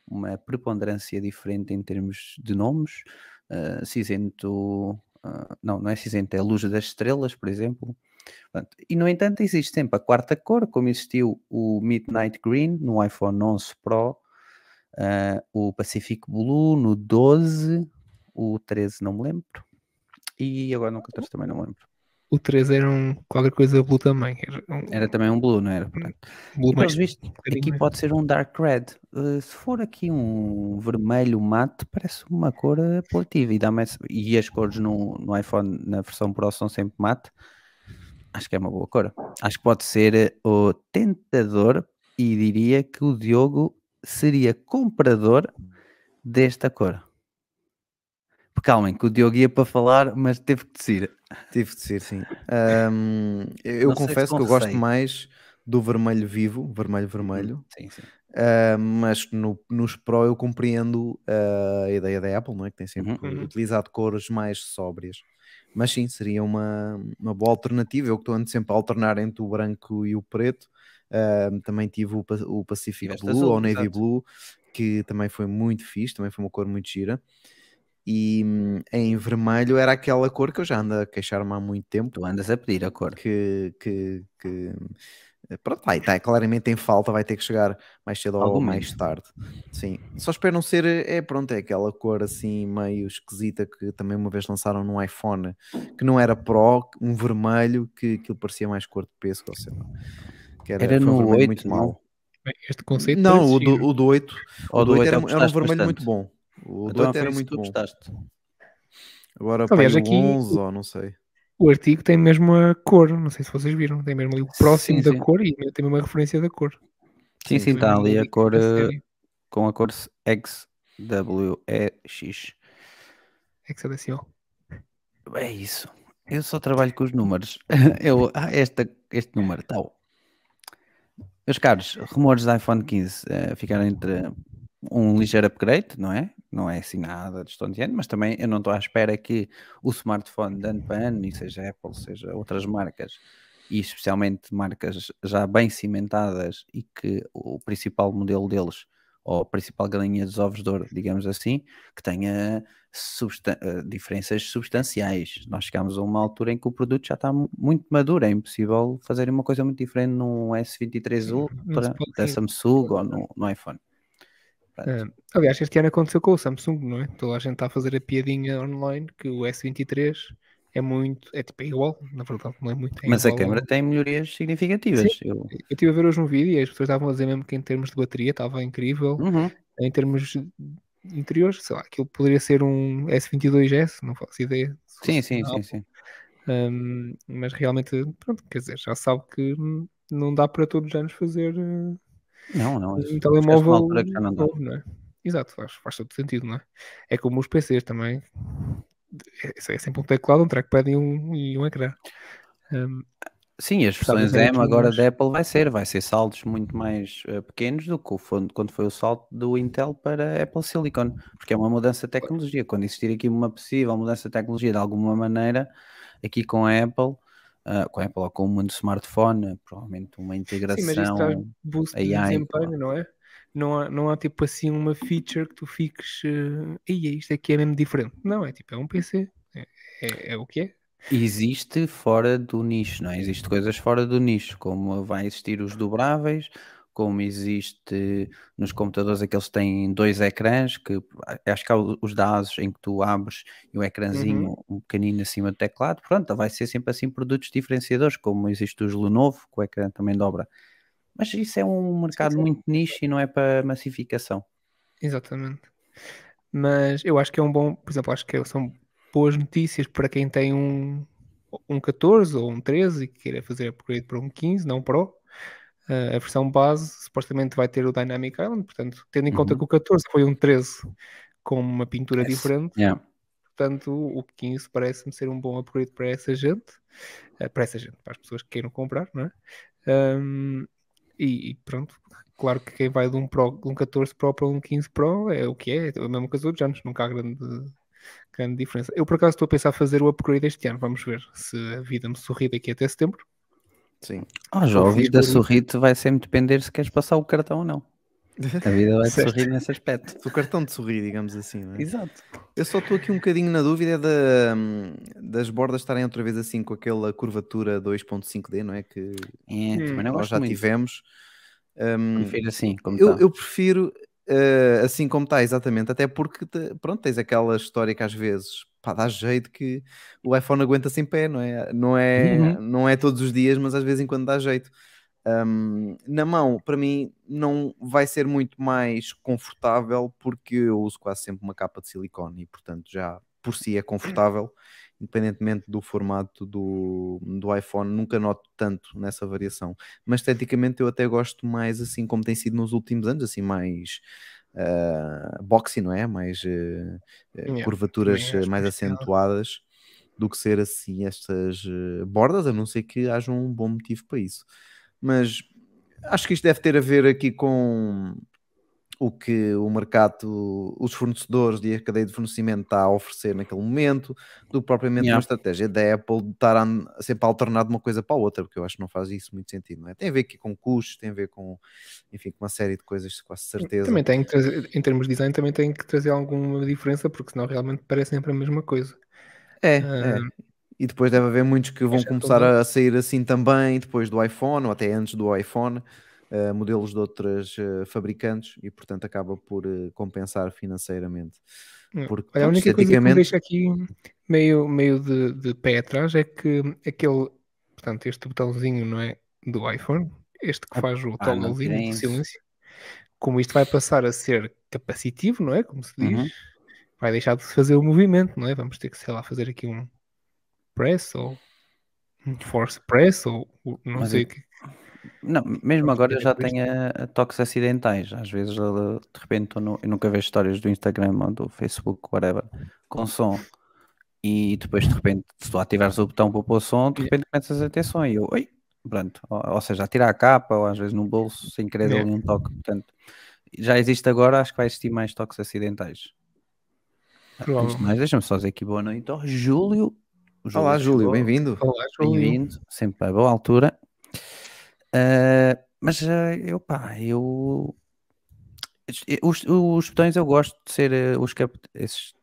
uma preponderância diferente em termos de nomes. Ah, cinzento, ah, não, não é cinzento, é a luz das estrelas, por exemplo. Portanto, e no entanto, existe sempre a quarta cor, como existiu o Midnight Green no iPhone 11 Pro, ah, o Pacific Blue no 12, o 13 não me lembro, e agora no 14 também não me lembro.
O 3 era um qualquer coisa blue também. Era um
Era também um blue, não era? Portanto,
blue
E
mais.
vistos,
um
aqui
mais.
pode ser um dark red. Uh, se for aqui um vermelho mate, parece uma cor apelativa. E, dá-me essa- e as cores no, no iPhone, na versão Pro, são sempre mate. Acho que é uma boa cor. Acho que pode ser uh, o tentador e diria que o Diogo seria comprador desta cor. Calmem, que o Diogo ia para falar, mas teve que descer.
Tive de ser, sim. Um, eu
Não
confesso que eu gosto mais do vermelho vivo, vermelho vermelho,
Sim, sim.
uh, mas no, nos Pro eu compreendo uh, a ideia da Apple, não é? Que tem sempre
Uhum.
utilizado cores mais sóbrias. Mas sim, seria uma, uma boa alternativa. Eu que estou sempre a alternar entre o branco e o preto. Uh, também tive o, o Pacific Blue
azul,
ou Navy
exato.
Blue, que também foi muito fixe, também foi uma cor muito gira. E hum, em vermelho era aquela cor que eu já ando a queixar-me há muito tempo
Tu andas a pedir a cor.
que, que, que pronto, vai, tá, claramente em falta, vai ter que chegar mais cedo ou
Algum
mais
momento.
tarde. Sim, só espero não ser, é pronto, é aquela cor assim meio esquisita que também uma vez lançaram no iPhone, que não era Pro, um vermelho, que aquilo parecia mais cor de pêssego, ou sei lá. Que era,
Era
um
no
vermelho
8,
muito.
Bem, este conceito
Não, o do, o do 8,
Ou
o do 8 era,
é
era um vermelho
bastante.
muito bom. O do
Então
8 era muito bom.
gostaste.
Agora
Aliás,
para o
aqui
11
o-
ou não sei.
O artigo tem mesmo a cor, não sei se vocês viram, tem mesmo ali o próximo
Sim,
da
sim.
cor e tem mesmo a referência da cor.
Sim, sim, está ali a cor eh, com a cor X, W, E, X.
Hexadecimal.
É isso. Eu só trabalho com os números. Eu, ah, esta, este número, tal. Meus caros, rumores da iPhone 15 eh, ficaram entre um ligeiro upgrade, não é? Não é assim nada de estonteante, mas também eu não estou à espera que o smartphone de ano para ano, e seja Apple, seja outras marcas, e especialmente marcas já bem cimentadas e que o principal modelo deles, ou a principal galinha dos ovos de ouro, digamos assim, que tenha substan- eh, diferenças substanciais. Nós chegamos a uma altura em que o produto já está mu- muito maduro, é impossível fazer uma coisa muito diferente num S23
Não
Ultra da. Samsung ou no, no iPhone.
Ah, aliás, este ano aconteceu com o Samsung, não é? Toda a gente está a fazer a piadinha online que o S23 é muito, é tipo é igual, na verdade, não é muito. é
mas a
igual
câmera
ao-
tem melhorias significativas. Eu-
Eu estive a ver hoje um vídeo e as pessoas estavam a dizer mesmo que em termos de bateria estava incrível.
Uhum.
Em termos interiores, sei lá, aquilo poderia ser um S22S, não faço ideia.
Sim, sim, sim, sim.
Um, mas realmente, pronto, quer dizer, já sabe que hum, não dá para todos os anos fazer uh,
Não, não.
um
a
telemóvel
não
novo, não é? Exato, faz, faz todo sentido, não é? É como os PCs também. É, é sempre um teclado, um trackpad e um, e um ecrã. Um,
Sim, as versões M agora da Apple vai ser, vai ser saltos muito mais eh, pequenos do que o quando foi o salto do Intel para Apple Silicon, porque é uma mudança de tecnologia. Quando existir aqui uma possível mudança de tecnologia de alguma maneira, aqui com a Apple, ah, com a Apple ou com o mundo smartphone, provavelmente uma
sim, mas isso traz
integração.
boost de
AI,
desempenho, não é? Não há, não há tipo assim uma feature que tu fiques. Uh, isto aqui é mesmo diferente. Não, é tipo, é um PC. É, é, é o que é.
Existe fora do nicho, não é? Existe coisas fora do nicho, como vai existir os dobráveis, como existe nos computadores aqueles que têm dois ecrãs, que acho que há os da Asus em que tu abres e o ecrãzinho um pequenino acima do teclado, pronto, vai ser sempre assim produtos diferenciadores, como existe os Lenovo, que o ecrã também dobra. Mas isso é um mercado
sim.
muito nicho e não é para massificação.
Exatamente. Mas eu acho que é um bom, por exemplo, acho que são boas notícias para quem tem um, um 14 ou um 13 e queira fazer upgrade para um 15, não Pro. A versão base supostamente vai ter o Dynamic Island, portanto, tendo em conta
Uhum.
que o 14 foi um 13 com uma pintura
Esse-
diferente,
Yeah.
portanto, o 15 parece-me ser um bom upgrade para essa gente, uh, para essa gente, para as pessoas que queiram comprar, não é? Um, e, e pronto, claro que quem vai de um, Pro, de um 14 Pro para um 15 Pro é o que é, é o mesmo que os outros anos, nunca há grande, grande diferença. Eu por acaso estou a pensar fazer o upgrade este ano, vamos ver se a vida me sorri daqui até setembro.
Sim.
Oh, já
Confio
ouviste a
por isso.
sorrir-te vai sempre depender se queres passar o cartão ou não. A vida vai sorrir nesse aspecto.
O cartão de sorrir, digamos assim, é?
Exato.
Eu só estou aqui um bocadinho na dúvida da, das bordas estarem outra vez assim com aquela curvatura 2.5D, não é? Que
É,
nós já
muito.
tivemos. Hum,
Prefiro assim, como
eu,
tá.
eu prefiro eh, assim como está, exatamente, até porque te- pronto, tens aquela história que às vezes pá, dá jeito que o iPhone aguenta-se em pé, não é? Não é,
Uhum.
não é todos os dias, mas às vezes em quando dá jeito. Hum, na mão, para mim, não vai ser muito mais confortável porque eu uso quase sempre uma capa de silicone e, portanto, já por si é confortável, independentemente do formato do, do iPhone, nunca noto tanto nessa variação. Mas esteticamente eu até gosto mais assim como tem sido nos últimos anos, assim mais uh, boxy, não é? Mais uh,
Yeah,
curvaturas
acho
mais acentuadas do que ser assim estas bordas, a não ser que haja um bom motivo para isso. Mas acho que isto deve ter a ver aqui com o que o mercado, os fornecedores e a cadeia de fornecimento está a oferecer naquele momento, do que propriamente
Yeah.
uma estratégia da Apple de estar a, sempre a alternar de uma coisa para a outra, porque eu acho que não faz isso muito sentido, não é? Tem a ver aqui com custos, tem a ver com, enfim, com uma série de coisas, com certeza.
Também tem que trazer, em termos de design, também tem que trazer alguma diferença, porque senão realmente parece sempre a mesma coisa.
É,
Ah,
é. E depois deve haver muitos que vão começar a sair assim também, depois do iPhone, ou até antes do iPhone, eh, modelos de outras eh, fabricantes, e portanto acaba por eh, compensar financeiramente.
Hum.
Porque,
a única coisa que me
esteticamente-
deixa aqui meio, meio de, de pé atrás é que aquele, portanto, este botãozinho, não é? Do iPhone, este que faz o
Ah,
de silêncio, como isto vai passar a ser capacitivo, não é? Como se diz,
Uhum.
vai deixar de se fazer o movimento, não é? Vamos ter que, sei lá, fazer aqui um press ou um force press ou não
Mas
sei o que.
Não, mesmo
Pronto,
agora
tem
já tem a, a toques acidentais. Às vezes, ele, de repente, tô no- eu nunca vejo histórias do Instagram ou do Facebook, whatever, com som. E depois, de repente, se tu ativares o botão para pôr som, de
Yeah.
repente começas a ter som. E eu, oi, pronto. Ou, ou seja, a tirar a capa, ou às vezes no bolso, sem querer
Yeah.
ali um toque. Portanto, já existe agora, acho que vai existir mais toques acidentais.
Provavelmente.
mais, deixa-me só dizer aqui boa noite ao Júlio. O
Olá, Júlio, bem-vindo.
Olá, Júlio.
Bem-vindo, sempre a boa altura. Ah, mas ah, eu, pá, eu. Os, os botões eu gosto de ser ah, os cap, esses,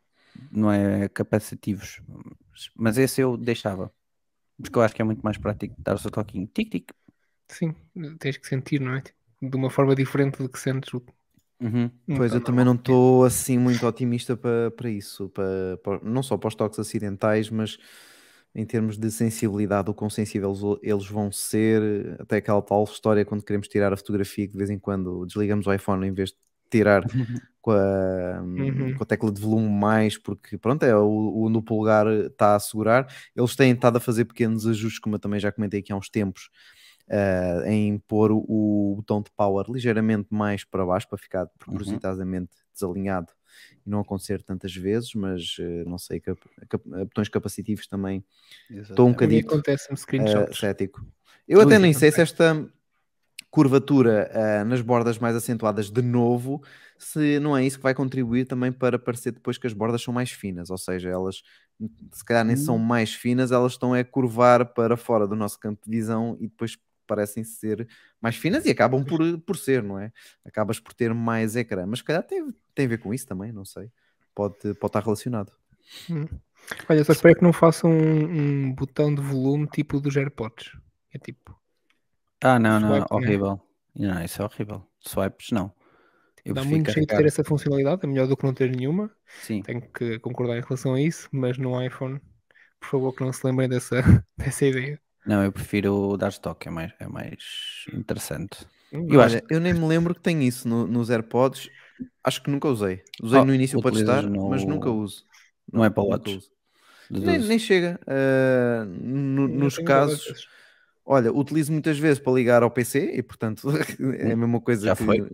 não é capacitivos, mas esse eu deixava, porque eu acho que é muito mais prático dar o seu toquinho, tic-tic.
Sim, tens que sentir, não é? De uma forma diferente do que sentes o.
Uhum.
um
Pois eu
botão
também não estou assim muito otimista para, para isso, para, para- não só para os toques acidentais, mas em termos de sensibilidade, o quão sensíveis eles vão ser, até aquela tal história quando queremos tirar a fotografia que de vez em quando desligamos o iPhone em vez de tirar com a,
Uhum.
com a tecla de volume mais, porque pronto, é o, o no polegar está a segurar. Eles têm estado a fazer pequenos ajustes, como eu também já comentei aqui há uns tempos, eh, em pôr o, o botão de power ligeiramente mais para baixo para ficar propositadamente desalinhado e não acontecer tantas vezes, mas eh, não sei, cap- cap- botões capacitivos também. Estou um bocadito
acontece-me
uh, cético. Eu até
Ui,
nem sei se esta curvatura uh, nas bordas mais acentuadas de novo, se não é isso que vai contribuir também para parecer depois que as bordas são mais finas, ou seja, elas se calhar nem são mais finas, elas estão a curvar para fora do nosso campo de visão e depois parecem ser mais finas e acabam por, por ser, não é? Acabas por ter mais ecrã, mas se calhar tem, tem a ver com isso também, não sei. Pode, pode estar relacionado.
Hum. Olha, só espero que não façam um, um botão de volume tipo dos AirPods. É tipo,
Ah, não, não,
Swipe, né?
horrível. Não, isso é horrível. Swipes, não. Eu
dá muito jeito de ter essa funcionalidade, é melhor do que não ter nenhuma.
Sim.
Tenho que concordar em relação a isso, mas no iPhone, por favor, que não se lembrem dessa, dessa ideia.
Não, eu prefiro dar stock, é mais, é mais interessante. Eu acho
eu nem me lembro que tem isso no- nos AirPods. Acho que nunca usei. Usei
Oh,
no início para testar,
no-
mas nunca uso. nunca
Watch?
uso.
De
Nem,
12.
nem chega. Uh, no- nos casos, olha, utilizo muitas vezes para ligar ao PC e, portanto, é a mesma coisa
Já
que
foi.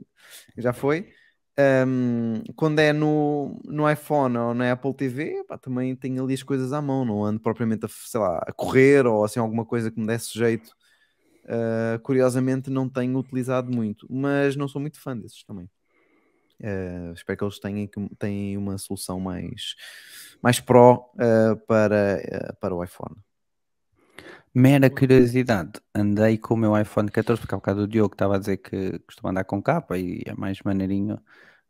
já foi. Um, quando é no, no iPhone ou na Apple TV, pá, também tenho ali as coisas à mão, não ando propriamente a, sei lá, a correr ou assim alguma coisa que me desse jeito. Uh, curiosamente não tenho utilizado muito, mas não sou muito fã desses também. Uh, espero que eles tenham, tenham uma solução mais, mais pró uh, para, uh, para o iPhone.
Mera curiosidade, andei com o meu iPhone 14, porque há bocado o Diogo estava a dizer que costuma andar com capa e é mais maneirinho.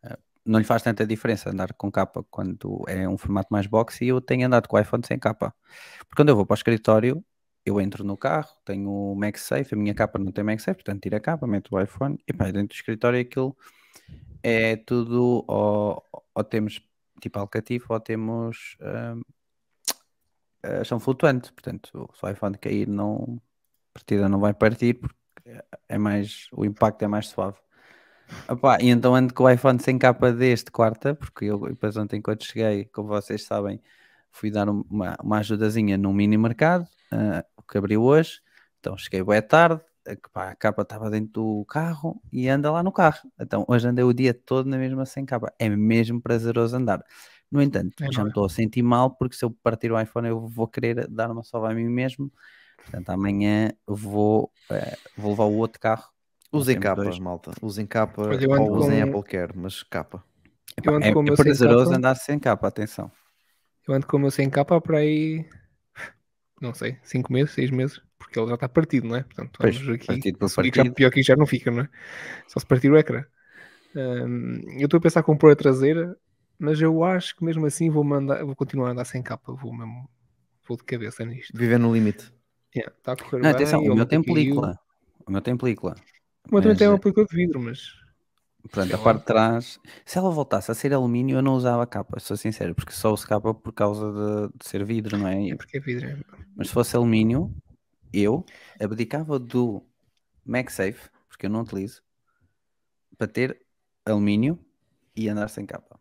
eh, Não lhe faz tanta diferença andar com capa quando é um formato mais box e eu tenho andado com o iPhone sem capa. Porque quando eu vou para o escritório, eu entro no carro, tenho o MagSafe, a minha capa não tem MagSafe, portanto tiro a capa, meto o iPhone e pá, dentro do escritório aquilo é tudo ou, ou temos tipo alcativo ou temos hum, eh, são flutuantes, portanto, se o iPhone cair, não, a partida não vai partir porque é mais, o impacto é mais suave. Epá, e então ando com o iPhone sem capa desde quarta, porque eu depois ontem quando cheguei, como vocês sabem, fui dar uma, uma ajudazinha num mini mercado, eh, que abriu hoje, então cheguei boa tarde, pá, a capa estava dentro do carro e anda lá no carro. Então hoje andei o dia todo na mesma sem capa. É mesmo prazeroso andar. No entanto,
É,
já
não
me
é?
estou a sentir mal porque se eu partir o iPhone eu vou querer dar uma salva a mim mesmo. Portanto, amanhã vou, eh, vou levar o outro carro.
Usem
Nós temos
capa,
dois.
malta. Usem capa ou usem
com-
Apple Care, mas capa.
Epá,
Eu ando
é,
com o
é
meu sem
prazeroso
capa.
andar sem capa, atenção.
Eu ando com o meu sem capa para aí, não sei, 5 meses, 6 meses, porque ele já está partido, não é? Portanto,
Pois,
aqui.
partido por
que já-
partido.
pior que já não fica, não é? Só se partir o ecrã. Hum, eu estou a pensar em compor a traseira, mas eu acho que mesmo assim vou, mandar, vou continuar a andar sem capa, vou mesmo, vou de cabeça nisto.
Viver no limite.
Yeah, Está a correr
Não,
bem,
atenção, o meu tem película. O meu tem película.
O meu também tem uma película de vidro, mas
Portanto,
Sei
a parte de trás, se ela voltasse a ser alumínio, eu não usava capa, sou sincero, porque só uso capa por causa de, de ser vidro, não é?
é porque é vidro. é-
Mas se fosse alumínio, eu abdicava do MagSafe, porque eu não utilizo, para ter alumínio e andar sem capa.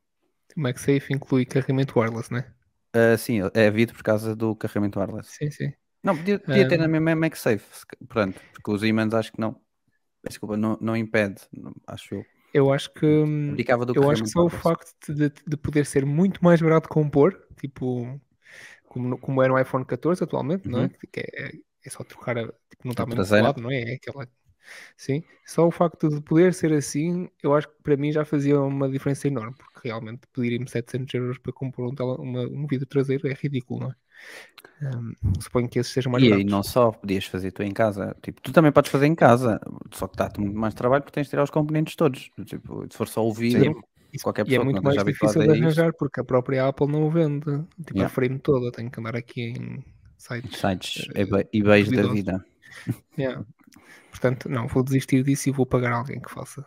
O MagSafe inclui carregamento wireless, né?
Ah, sim, é vidro por causa do carregamento wireless.
Sim, sim.
Não, podia, podia ter
Ah.
na mesma MagSafe, pronto, porque os ímãs acho que não. Desculpa, não, não impede, acho eu.
Eu acho que hum, eu acho que só o facto de, de poder ser muito mais barato de compor, tipo como, como é no iPhone 14 atualmente, não é?
Uhum.
Que é, é só trocar a, tipo, não está colado, não é? É aquela. Sim, só o facto de poder ser assim, eu acho que para mim já fazia uma diferença enorme, porque realmente pedirem-me 700 euros para comprar um, tele- uma- um vidro traseiro é ridículo, não é? Hum, suponho que esses sejam mais
E aí não só podias fazer tu em casa, tipo, tu também podes fazer em casa, só que dá-te muito mais trabalho porque tens de tirar os componentes todos. Tipo, se for só o
Isso-
qualquer
e é
pessoa
muito mais difícil de arranjar porque a própria Apple não o vende. Tipo,
Yeah.
a frame toda, tenho que andar aqui em sites.
sites
eh,
eBay- eBays da vida.
Yeah. Portanto, não, vou desistir disso e vou pagar alguém que faça.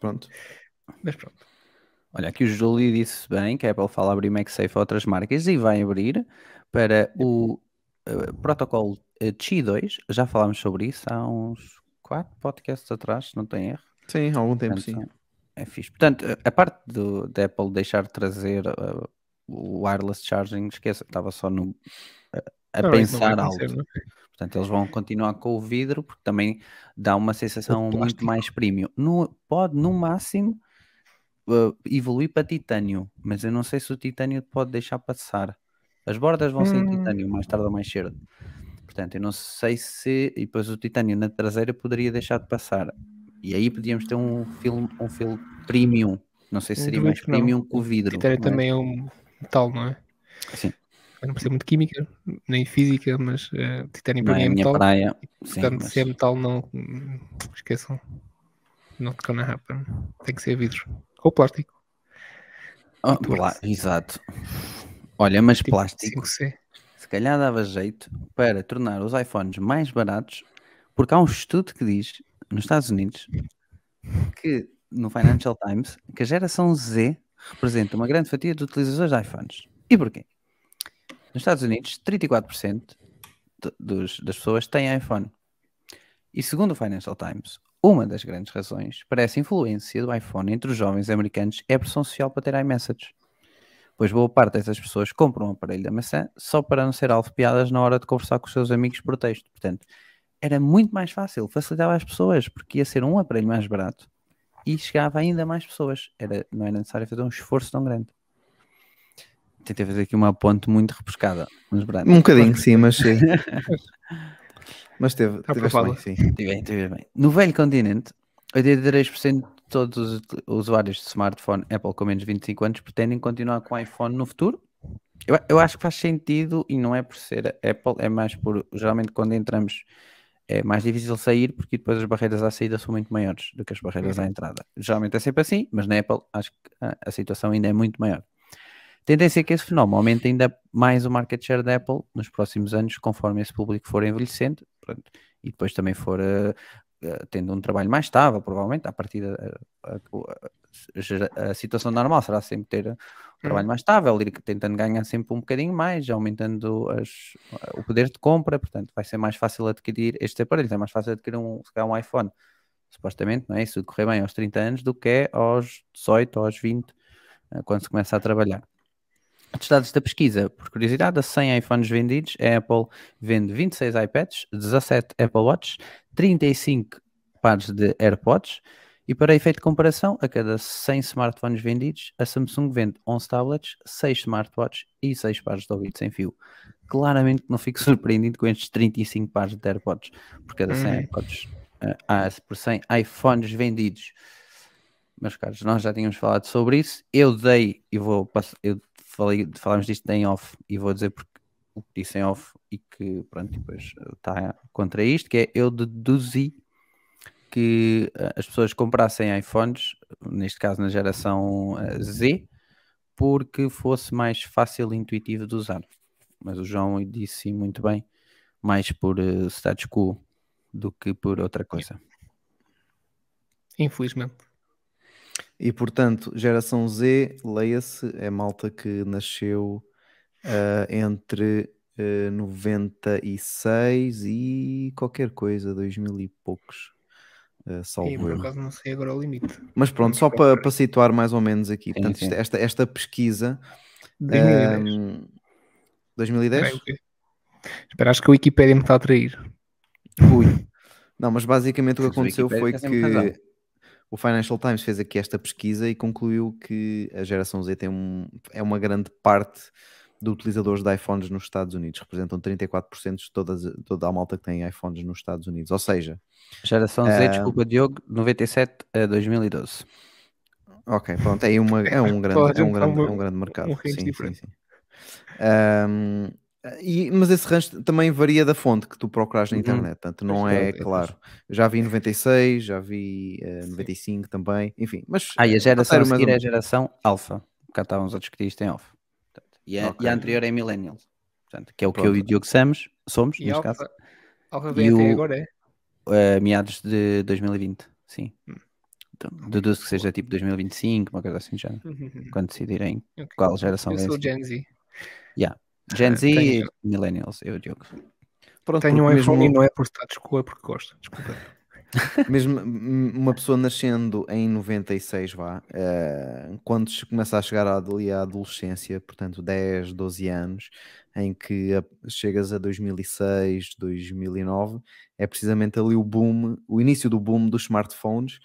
Pronto.
Mas pronto.
Olha, aqui o Júlio disse bem que a Apple fala abrir MagSafe a outras marcas e vai abrir para o eh, protocolo eh, Qi 2. Já falámos sobre isso há uns 4 podcasts atrás, se não tem erro.
Sim, há algum tempo
Portanto,
sim.
É fixe. Portanto, a- a parte do, da Apple deixar de trazer uh, o wireless charging, esqueça, estava só no, a,
Não,
pensar alto.
é?
Portanto, eles vão continuar com o vidro, porque também dá uma sensação muito mais premium. No, pode, no máximo, uh, evoluir para titânio, mas eu não sei se o titânio pode deixar passar. As bordas vão ser em
Hum.
titânio, mais tarde ou mais cedo. Portanto, eu não sei se. E depois o titânio na traseira poderia deixar de passar. E aí podíamos ter um filo, um filo premium. Não sei se seria mais
não.
premium que o vidro.
Titânio
é?
também é um metal, não é?
Sim,
não percebo muito química, nem física, mas eh, titânio para
é
mim é metal.
praia. Sim,
Portanto,
mas-
se é metal, não. hum, Esqueçam. Not gonna happen. Tem que ser vidro. Ou plástico.
Oh,
e
plá- exato. Olha, mas
Tipo
plástico,
5C.
se calhar dava jeito para tornar os iPhones mais baratos, porque há um estudo que diz, nos Estados Unidos, que no Financial Times, que a geração Z representa uma grande fatia de utilizadores de iPhones. E porquê? Nos Estados Unidos, 34% de- dos, das pessoas têm iPhone. E segundo o Financial Times, uma das grandes razões para essa influência do iPhone entre os jovens americanos é a pressão social para ter iMessage. Pois boa parte dessas pessoas compram um aparelho da maçã só para não ser alvo piadas na hora de conversar com os seus amigos por texto. Portanto, era muito mais fácil, facilitava às pessoas, porque ia ser um aparelho mais barato e chegava ainda mais pessoas. Era, não era necessário fazer um esforço tão grande. Tentei fazer aqui uma ponte muito repescada, mas pronto.
Um bocadinho, sim, mas sim. mas teve,
Tá
tiveste bem, sim.
Tive bem, tive bem. No velho continente, 83% de todos os usuários de smartphone Apple com menos de 25 anos pretendem continuar com o iPhone no futuro. Eu, eu acho que faz sentido e não é por ser Apple, é mais por geralmente quando entramos é mais difícil sair porque depois as barreiras à saída são muito maiores do que as barreiras à entrada. Geralmente é sempre assim, mas na Apple acho que a, a situação ainda é muito maior. Tendência que esse fenómeno aumente ainda mais o market share da Apple nos próximos anos, conforme esse público for envelhecendo pronto, e depois também for eh, eh, tendo um trabalho mais estável, provavelmente, a partir da situação normal será sempre ter um trabalho mais estável, ir tentando ganhar sempre um bocadinho mais, aumentando as- o poder de compra, portanto, vai ser mais fácil adquirir estes aparelhos, é mais fácil adquirir um, um iPhone, supostamente, não é? Isso correr bem aos 30 anos do que é aos 18, aos 20, eh, quando se começa a trabalhar. Dos dados da pesquisa, por curiosidade, a 100 iPhones vendidos, a Apple vende 26 iPads, 17 Apple Watch, 35 pares de AirPods e para efeito de comparação, a cada 100 smartphones vendidos, a Samsung vende 11 tablets, 6 smartwatches e 6 pares de ouvidos sem fio. Claramente não fico surpreendido com estes 35 pares de AirPods por cada 100
Hum.
AirPods, ah, por 100 iPhones vendidos. Meus caros, nós já tínhamos falado sobre isso. Eu dei, e vou pass- eu falei, falámos disto em off, e vou dizer porque o que disse em off e que pronto, depois está contra isto, que é eu deduzi que eh, as pessoas comprassem iPhones, neste caso na geração eh, Z, porque fosse mais fácil e intuitivo de usar. Mas o João disse muito bem, mais por eh, status quo do que por outra coisa.
Infelizmente.
E portanto, geração Z, leia-se, é malta que nasceu ah, entre ah, 96 e qualquer coisa, 2000 e poucos, ah, salvo
E por acaso não sei agora o limite.
Mas pronto, só para, para situar mais ou menos aqui,
Sim,
portanto,
sim.
isto- esta, esta pesquisa
2010.
ahm, 2010?
Espera acho que a Wikipédia me está a trair.
Ui. Não, mas basicamente o que aconteceu foi que o Financial Times fez aqui esta pesquisa e concluiu que a geração Z tem um, é uma grande parte de utilizadores de iPhones nos Estados Unidos, representam 34% de todas, toda a malta que tem iPhones nos Estados Unidos. Ou seja,
Geração Z,
Ah.
desculpa, Diogo, 97 a 2012.
ok, pronto, é, uma, é, um, grande,
a
é, um, grande, é um grande mercado.
um
sim, sim, sim. Ahm, e, mas esse range também varia da fonte que tu procuras na
Uhum.
internet, portanto não é
é,
claro. Eu já vi 96, já vi eh, 95 também, enfim, mas
Ah, e a
eh,
geração a seguir é a geração Alpha. Cá estávamos a discutir isto em off. Portanto, e, a,
Ok.
e a anterior é Millennial. Portanto, que é o que
Pronto.
eu e o Diogo somos, somos
E
neste
Alfa,
caso,
Alfa
E
vem até
o-
agora, é?
eh, meados de 2020. Sim.
Hum.
Então, deduzo que seja tipo 2025, uma coisa assim já. Quando decidirem
Ok.
qual geração
Eu
vem. a
sou. Gen Z.
Gen Z
Tenho-
e Millennials, eu o Diogo.
Pronto,
Tenho um iPhone
mesmo,
e não é por status quo, é porque gosto. Desculpa.
mesmo uma pessoa nascendo em 96, vá, eh, quando se começa a chegar ali à adolescência, portanto 10, 12 anos, em que a- chegas a 2006, 2009, é precisamente ali o boom, o início do boom dos smartphones,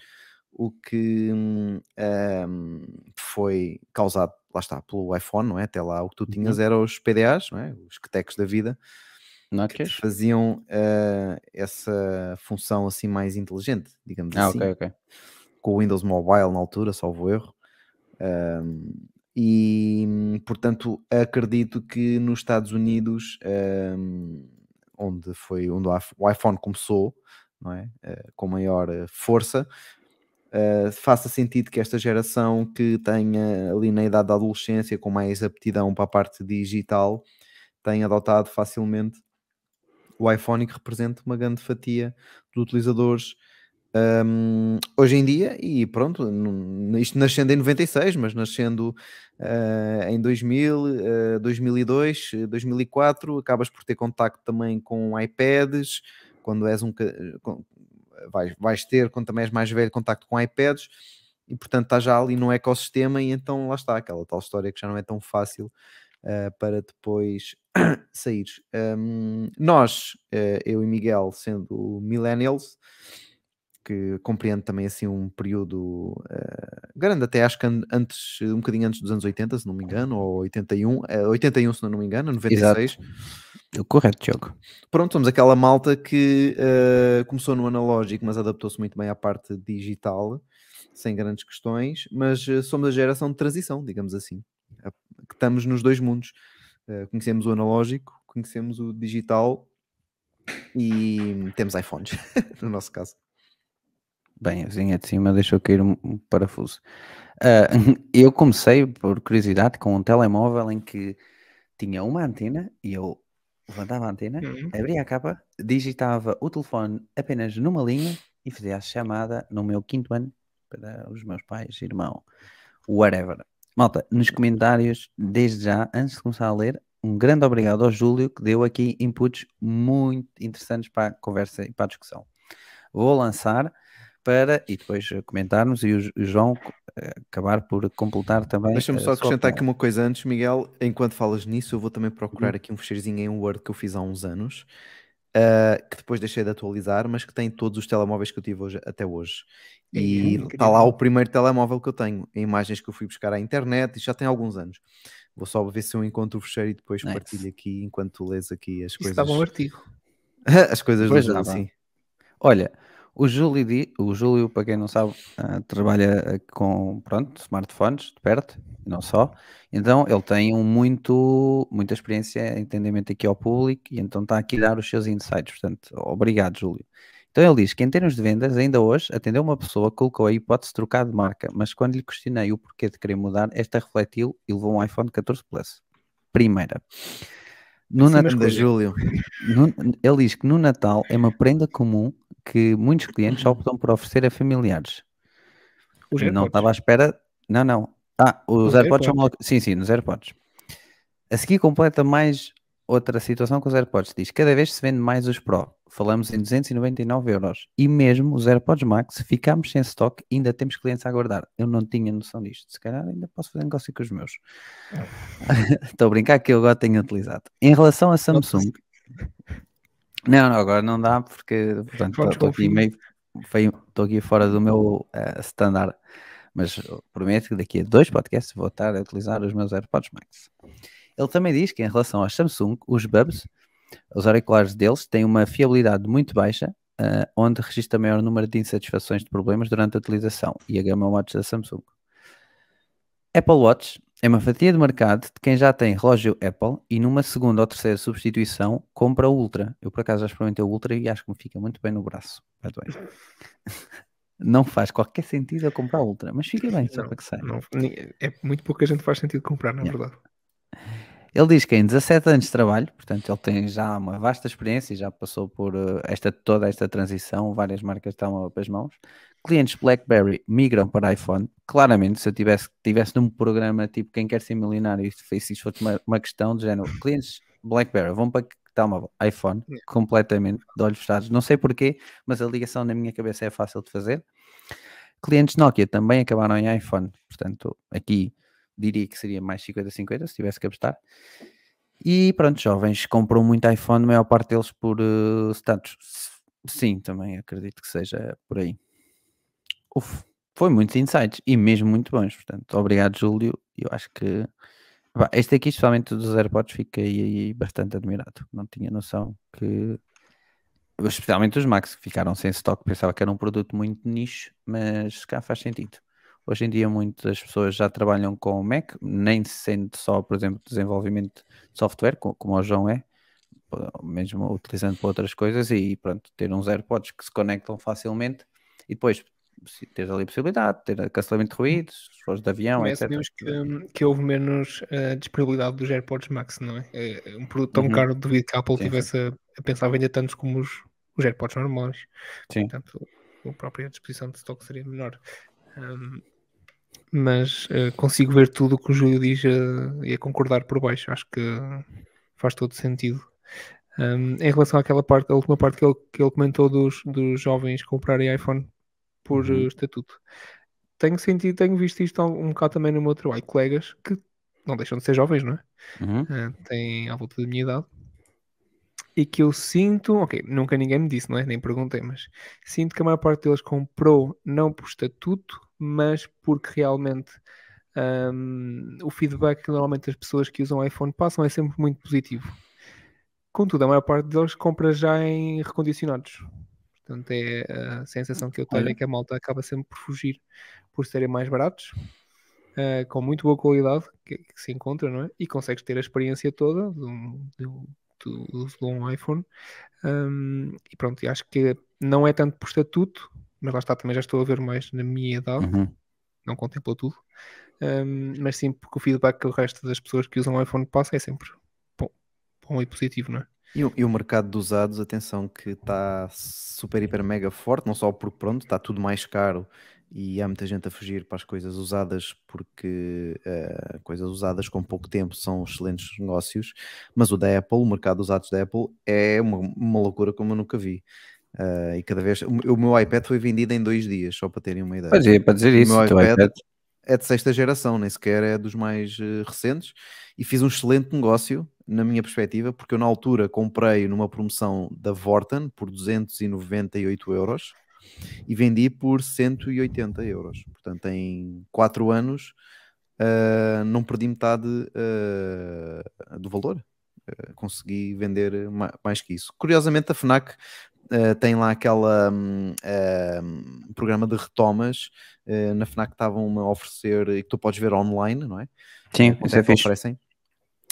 o que hum, hum, foi causado, lá está, pelo iPhone, não é? Até lá o que tu tinhas
Uhum.
eram os PDAs, não é? Os quetecos da vida, que
Nokias?
faziam eh, essa função assim mais inteligente, digamos
Ah,
assim,
ok, ok.
com o Windows Mobile na altura, salvo erro. Ahm, e portanto acredito que nos Estados Unidos, ahm, onde foi onde o iPh- o iPhone começou, não é? Eh, com maior eh, força, eh, faça sentido que esta geração que tenha ali na idade da adolescência com mais aptidão para a parte digital tenha adotado facilmente o iPhone que represente uma grande fatia de utilizadores. Hum, hoje em dia e pronto, isto nascendo em 96, mas nascendo eh, em 2000, eh, 2002, eh, 2004, acabas por ter contacto também com iPads, quando és um vais, vais ter, quando também és mais velho, contacto com iPads e portanto estás já ali no ecossistema e então lá está, aquela tal história que já não é tão fácil eh, para depois saíres. Hum, nós, eh, eu e Miguel, sendo millennials, que compreende também assim um período eh, grande, até acho que an- antes, um bocadinho antes dos anos 80, se não me engano, ou 81, eh, 81 se não me engano, 96.
O correto, Diogo.
Pronto, somos aquela malta que eh, começou no analógico, mas adaptou-se muito bem à parte digital, sem grandes questões, mas eh, somos a geração de transição, digamos assim, que estamos nos dois mundos. Conhecemos o analógico, conhecemos o digital e temos iPhones, no nosso caso.
Bem, a vizinha de cima deixou cair um, parafuso. Ah, eu comecei, por curiosidade, com um telemóvel em que tinha uma antena e eu levantava a antena,
Uhum.
abria a capa, digitava o telefone apenas numa linha e fazia a chamada no meu quinto ano para os meus pais, irmão, whatever. Malta, nos comentários, desde já, antes de começar a ler, um grande obrigado ao Júlio que deu aqui inputs muito interessantes para a conversa e para a discussão. Vou lançar para e depois eh, comentarmos e o, João eh, acabar por completar também.
Deixa-me
a
só acrescentar aqui uma coisa antes, Miguel. Enquanto falas nisso, eu vou também
Uhum.
procurar aqui um fecheirozinho em Word que eu fiz há uns anos, ah, que depois deixei de atualizar, mas que tem todos os telemóveis que eu tive hoje- até hoje.
É
E está lá o primeiro telemóvel que eu tenho, em imagens que eu fui buscar à internet, e já tem alguns anos. Vou só ver se eu encontro o fecheiro e depois
Nice.
partilho aqui enquanto tu lês aqui as
Isso
coisas.
dava um artigo.
as coisas do
Pois dava.
sim.
Olha, o Júlio, o Júlio, para quem não sabe, ah, trabalha ah, com pronto, smartphones de perto, não só. Então ele tem um muito, muita experiência, entendimento aqui ao público, e então está aqui a dar os seus insights. Portanto, obrigado, Júlio. Então ele diz que em termos de vendas, ainda hoje, atendeu uma pessoa que colocou a hipótese de trocar de marca, mas quando lhe questionei o porquê de querer mudar, esta refletiu e levou um iPhone 14 Plus. Primeira. No
Sim,
Natal-.
Júlio.
no- ele diz que no Natal é uma prenda comum que muitos clientes optam por oferecer a familiares.
Os
não
AirPods.
estava à espera. Não, não. Ah, os,
Os
AirPods são
AirPods.
logo- Sim, sim, nos AirPods. A seguir completa mais outra situação com os AirPods. Diz cada vez se vende mais os Pro. Falamos em 299 euros. E mesmo os AirPods Max, ficámos sem stock e ainda temos clientes a aguardar. Eu não tinha noção disto. Se calhar ainda posso fazer negócio com os meus. Estou a brincar que eu agora tenho utilizado. Em relação a Samsung. Não, não, agora não dá porque estou aqui meio estou aqui fora do meu eh, standard, mas prometo que daqui a dois podcasts vou estar a utilizar os meus AirPods Max. Ele também diz que em relação aos Samsung, os Bubs, os auriculares deles têm uma fiabilidade muito baixa, eh, onde registra maior número de insatisfações de problemas durante a utilização e a gama Watch da Samsung. Apple Watch é uma fatia de mercado de quem já tem relógio Apple e numa segunda ou terceira substituição compra o Ultra. Eu por acaso já experimentei o Ultra e acho que me fica muito bem no braço. the way. Não faz qualquer sentido eu comprar o Ultra, mas fica bem, só
Não,
para que saiba.
Não, é muito pouca gente faz sentido comprar, na
Yeah.
verdade.
Ele diz que em 17 anos de trabalho, portanto, ele tem já uma vasta experiência e já passou por eh, esta, toda esta transição, várias marcas estão para as mãos. Clientes BlackBerry migram para iPhone. Claramente, se eu tivesse, tivesse num programa tipo Quem Quer Ser Milionário se isso fosse uma, uma questão de género, clientes BlackBerry vão para que telemóvel? iPhone, completamente, de olhos fechados. Não sei porquê, mas a ligação na minha cabeça é fácil de fazer. Clientes Nokia também acabaram em iPhone, portanto, aqui diria que seria mais 50-50 se tivesse que apostar. E pronto, jovens compram muito iPhone, a maior parte deles por eh, status. Sim, também acredito que seja por aí. Uf, foi muitos insights e mesmo muito bons. Portanto, obrigado, Júlio. Eu acho que pá, este aqui, especialmente dos AirPods, fiquei bastante admirado. Não tinha noção que, especialmente os Max, que ficaram sem stock. Pensava que era um produto muito nicho, mas calhar faz sentido. Hoje em dia muitas pessoas já trabalham com o Mac, nem sendo só, por exemplo, desenvolvimento de software, co- como o João é, mesmo utilizando para outras coisas e pronto, ter uns AirPods que se conectam facilmente e depois teres ali a possibilidade de ter cancelamento de ruídos, fores de avião,
Também
etc.
sabemos que, hum, que houve menos eh, disponibilidade dos AirPods Max, não é? É um produto tão
Uhum.
caro devido que a Apple
Sim, sim.
tivesse a, a pensar vender tantos como os, os AirPods normais.
Sim.
Portanto, a própria disposição de stock seria menor. Hum, mas eh, consigo ver tudo o que o Júlio diz eh, e a concordar por baixo. Acho que faz todo sentido. Hum, em relação àquela parte, a última parte que ele, que ele comentou dos, dos jovens comprarem iPhone por
Uhum.
eh, estatuto, tenho sentido, tenho visto isto um bocado também no meu trabalho. Colegas que não deixam de ser jovens, não é?
Uhum.
Uh, têm à volta da minha idade e que eu sinto, ok, nunca ninguém me disse, não é? Nem perguntei, mas sinto que a maior parte deles comprou não por estatuto, mas porque realmente um, o feedback que normalmente as pessoas que usam iPhone passam é sempre muito positivo. Contudo, a maior parte deles compra já em recondicionados. Portanto, é a sensação que eu tenho é que a malta acaba sempre por fugir por serem mais baratos uh, com muito boa qualidade que, que se encontra, não é? E consegues ter a experiência toda de um, de um, de um iPhone. Um, e pronto, acho que não é tanto por estatuto, mas lá está, também já estou a ver mais na minha idade,
Uhum.
não contemplo tudo, um, mas sim porque o feedback que o resto das pessoas que usam o iPhone passa é sempre bom, bom e positivo, não é?
E, o- e o mercado de usados, atenção, que está super, hiper, mega forte, não só porque pronto, está tudo mais caro e há muita gente a fugir para as coisas usadas porque eh, coisas usadas com pouco tempo são excelentes negócios, mas o da Apple, o mercado de usados da Apple é uma, uma loucura como eu nunca vi. Eh, e cada vez o, meu iPad foi vendido em dois dias, só para terem uma ideia.
Pois é, para dizer
O
isso,
meu
o teu
iPad-
iPad.
é de sexta geração, nem sequer é dos mais eh, recentes. E fiz um excelente negócio, na minha perspectiva, porque eu na altura comprei numa promoção da Vorten por 298 euros e vendi por 180 euros. Portanto, em 4 anos uh, não perdi metade uh, do valor. Uh, consegui vender ma mais que isso. Curiosamente, a FNAC tem lá aquela um, programa de retomas. na FNAC estavam a oferecer e que tu podes ver online, não é?
Sim, isso é, é fixe.
oferecem.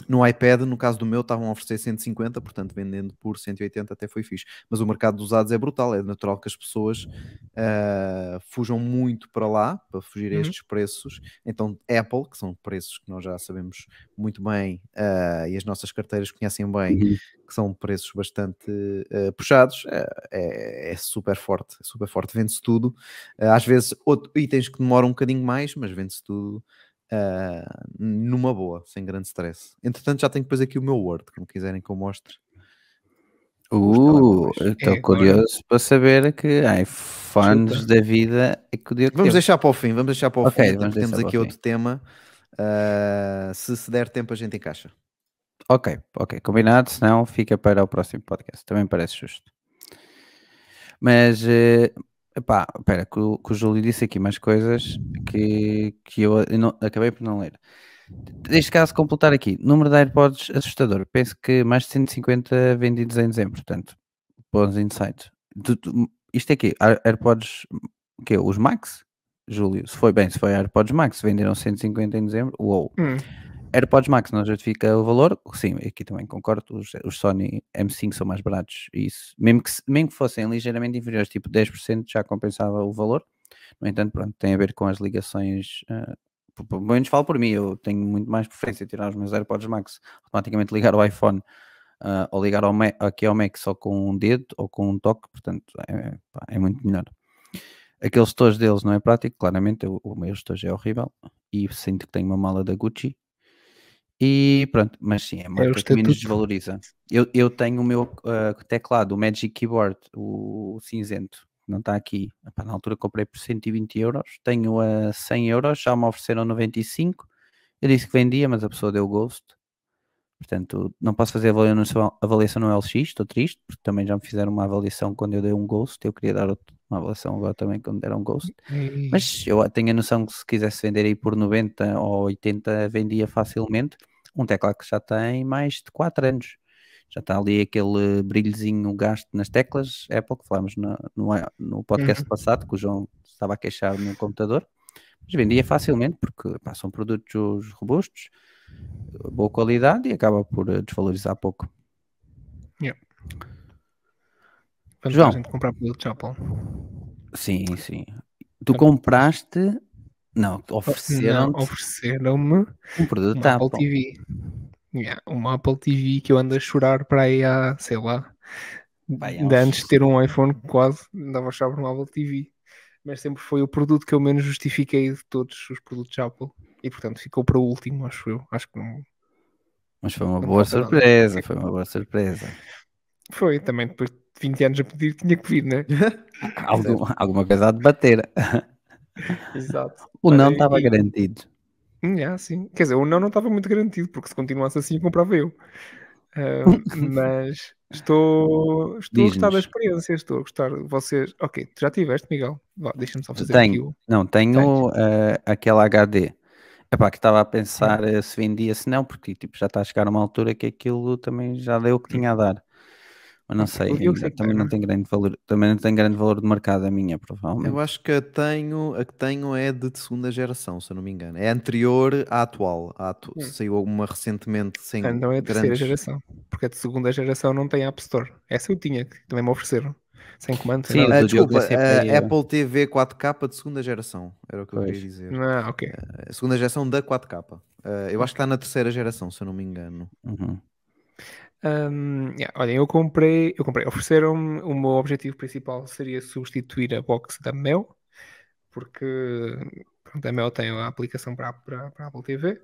No iPad, no caso do meu, estavam a oferecer 150, portanto, vendendo por 180 até foi fixe. Mas o mercado dos usados é brutal, é natural que as pessoas uh, fujam muito para lá, para fugir a uhum. estes preços. Então, Apple, que são preços que nós já sabemos muito bem uh, e as nossas carteiras conhecem bem, uhum. que são preços bastante uh, puxados, é, é, super forte, é super forte. Vende-se tudo. às vezes, outro, itens que demoram um bocadinho mais, mas vende-se tudo uh, numa boa, sem grande stress. Entretanto, já tenho depois aqui o meu Word, como quiserem que eu mostre.
Uh, estou é, curioso agora... para saber que iPhones da vida é que o
Vamos teve. deixar para o fim, vamos deixar para o okay, fim. Temos aqui outro tema. Uh, se se der tempo, a gente encaixa.
Ok, ok, combinado, senão fica para o próximo podcast. Também parece justo. Mas uh, Epá, espera, que, o, que o Júlio disse aqui mais coisas que, que eu, eu não, acabei por não ler. Neste caso, completar aqui, número de AirPods assustador. Penso que mais de 150 vendidos em dezembro, portanto, bons insights. Isto é aqui, AirPods, que Os Max? Júlio, se foi bem, se foi AirPods Max, venderam 150 em dezembro, uou. Hum. AirPods Max não justifica o valor, sim, aqui também concordo, os, os Sony M5 são mais baratos, isso, mesmo que, mesmo que fossem ligeiramente inferiores, tipo 10% já compensava o valor, no entanto, pronto, tem a ver com as ligações, uh, pelo menos falo por mim, eu tenho muito mais preferência tirar os meus AirPods Max, automaticamente ligar o iPhone uh, ou ligar ao Mac, aqui ao Mac só com um dedo ou com um toque, portanto é, pá, é muito melhor. Aqueles estojos deles não é prático, claramente, o, o meu estojo é horrível e sinto que tenho uma mala da Gucci, e pronto, mas sim, é uma é que menos desvaloriza. Eu, eu tenho o meu uh, teclado, o Magic Keyboard, o cinzento, não está aqui. Epá, na altura comprei por 120 euros, tenho a 100 euros, já me ofereceram 95. Eu disse que vendia, mas a pessoa deu ghost. Portanto, não posso fazer avaliação, avaliação no LX, estou triste, porque também já me fizeram uma avaliação quando eu dei um ghost. Eu queria dar uma avaliação agora também quando deram um ghost. Mas eu tenho a noção que se quisesse vender aí por 90 ou 80, vendia facilmente um teclado que já tem mais de 4 anos. Já está ali aquele brilhozinho gasto nas teclas Apple que falámos no, no, no podcast uhum. passado, que o João estava a queixar no computador. Mas vendia facilmente porque pá, são produtos robustos, boa qualidade e acaba por eh, desvalorizar pouco.
Yeah. João, comprar produtos Apple.
Sim, sim. Tu compraste não, ofereceram
ofereceram-me
um produto
uma Apple, Apple TV. Yeah, uma Apple TV que eu ando a chorar para aí há, sei lá, Vai, ainda antes de ter um iPhone quase, andava a chorar por uma Apple TV. Mas sempre foi o produto que eu menos justifiquei de todos os produtos Apple. E portanto ficou para o último, acho eu. Acho que não.
Mas foi uma boa surpresa, nada. foi uma boa surpresa.
Foi, também depois de 20 anos a pedir tinha que vir, né?
Algum, alguma coisa a debater.
Exato.
O não estava e... garantido.
Yeah, sim. Quer dizer, o não não estava muito garantido, porque se continuasse assim, comprava eu. Uh, mas estou, estou a gostar da experiência, estou a gostar de vocês. Ok, tu já tiveste, Miguel? Deixa-me só fazer
tenho, aqui o... Não, tenho uh, aquela HD. Epá, que estava a pensar uh, se vendia, se não, porque tipo, já está a chegar uma altura que aquilo também já deu o que tinha a dar. Mas não sei, ainda, também não tem grande valor, também não tem grande valor de mercado a minha, provavelmente.
Eu acho que a, tenho, a que tenho é de segunda geração, se eu não me engano. É anterior à atual. À atu... hum. Saiu alguma recentemente sem.
Ah, não é a terceira grandes... geração, porque a de segunda geração não tem App Store. Essa eu tinha, que também me ofereceram. Sem comando, sem
Sim, nada. Uh, desculpa, a Apple TV 4K de segunda geração, era o que pois. eu queria dizer.
Ah, ok.
Uh, segunda geração da 4K. Uh, eu acho que está na terceira geração, se eu não me engano.
Uhum.
Um, yeah, olhem, eu comprei, eu comprei, ofereceram-me, o meu objetivo principal seria substituir a box da Mel, porque pronto, a Mel tem a aplicação para, para, para a Apple TV.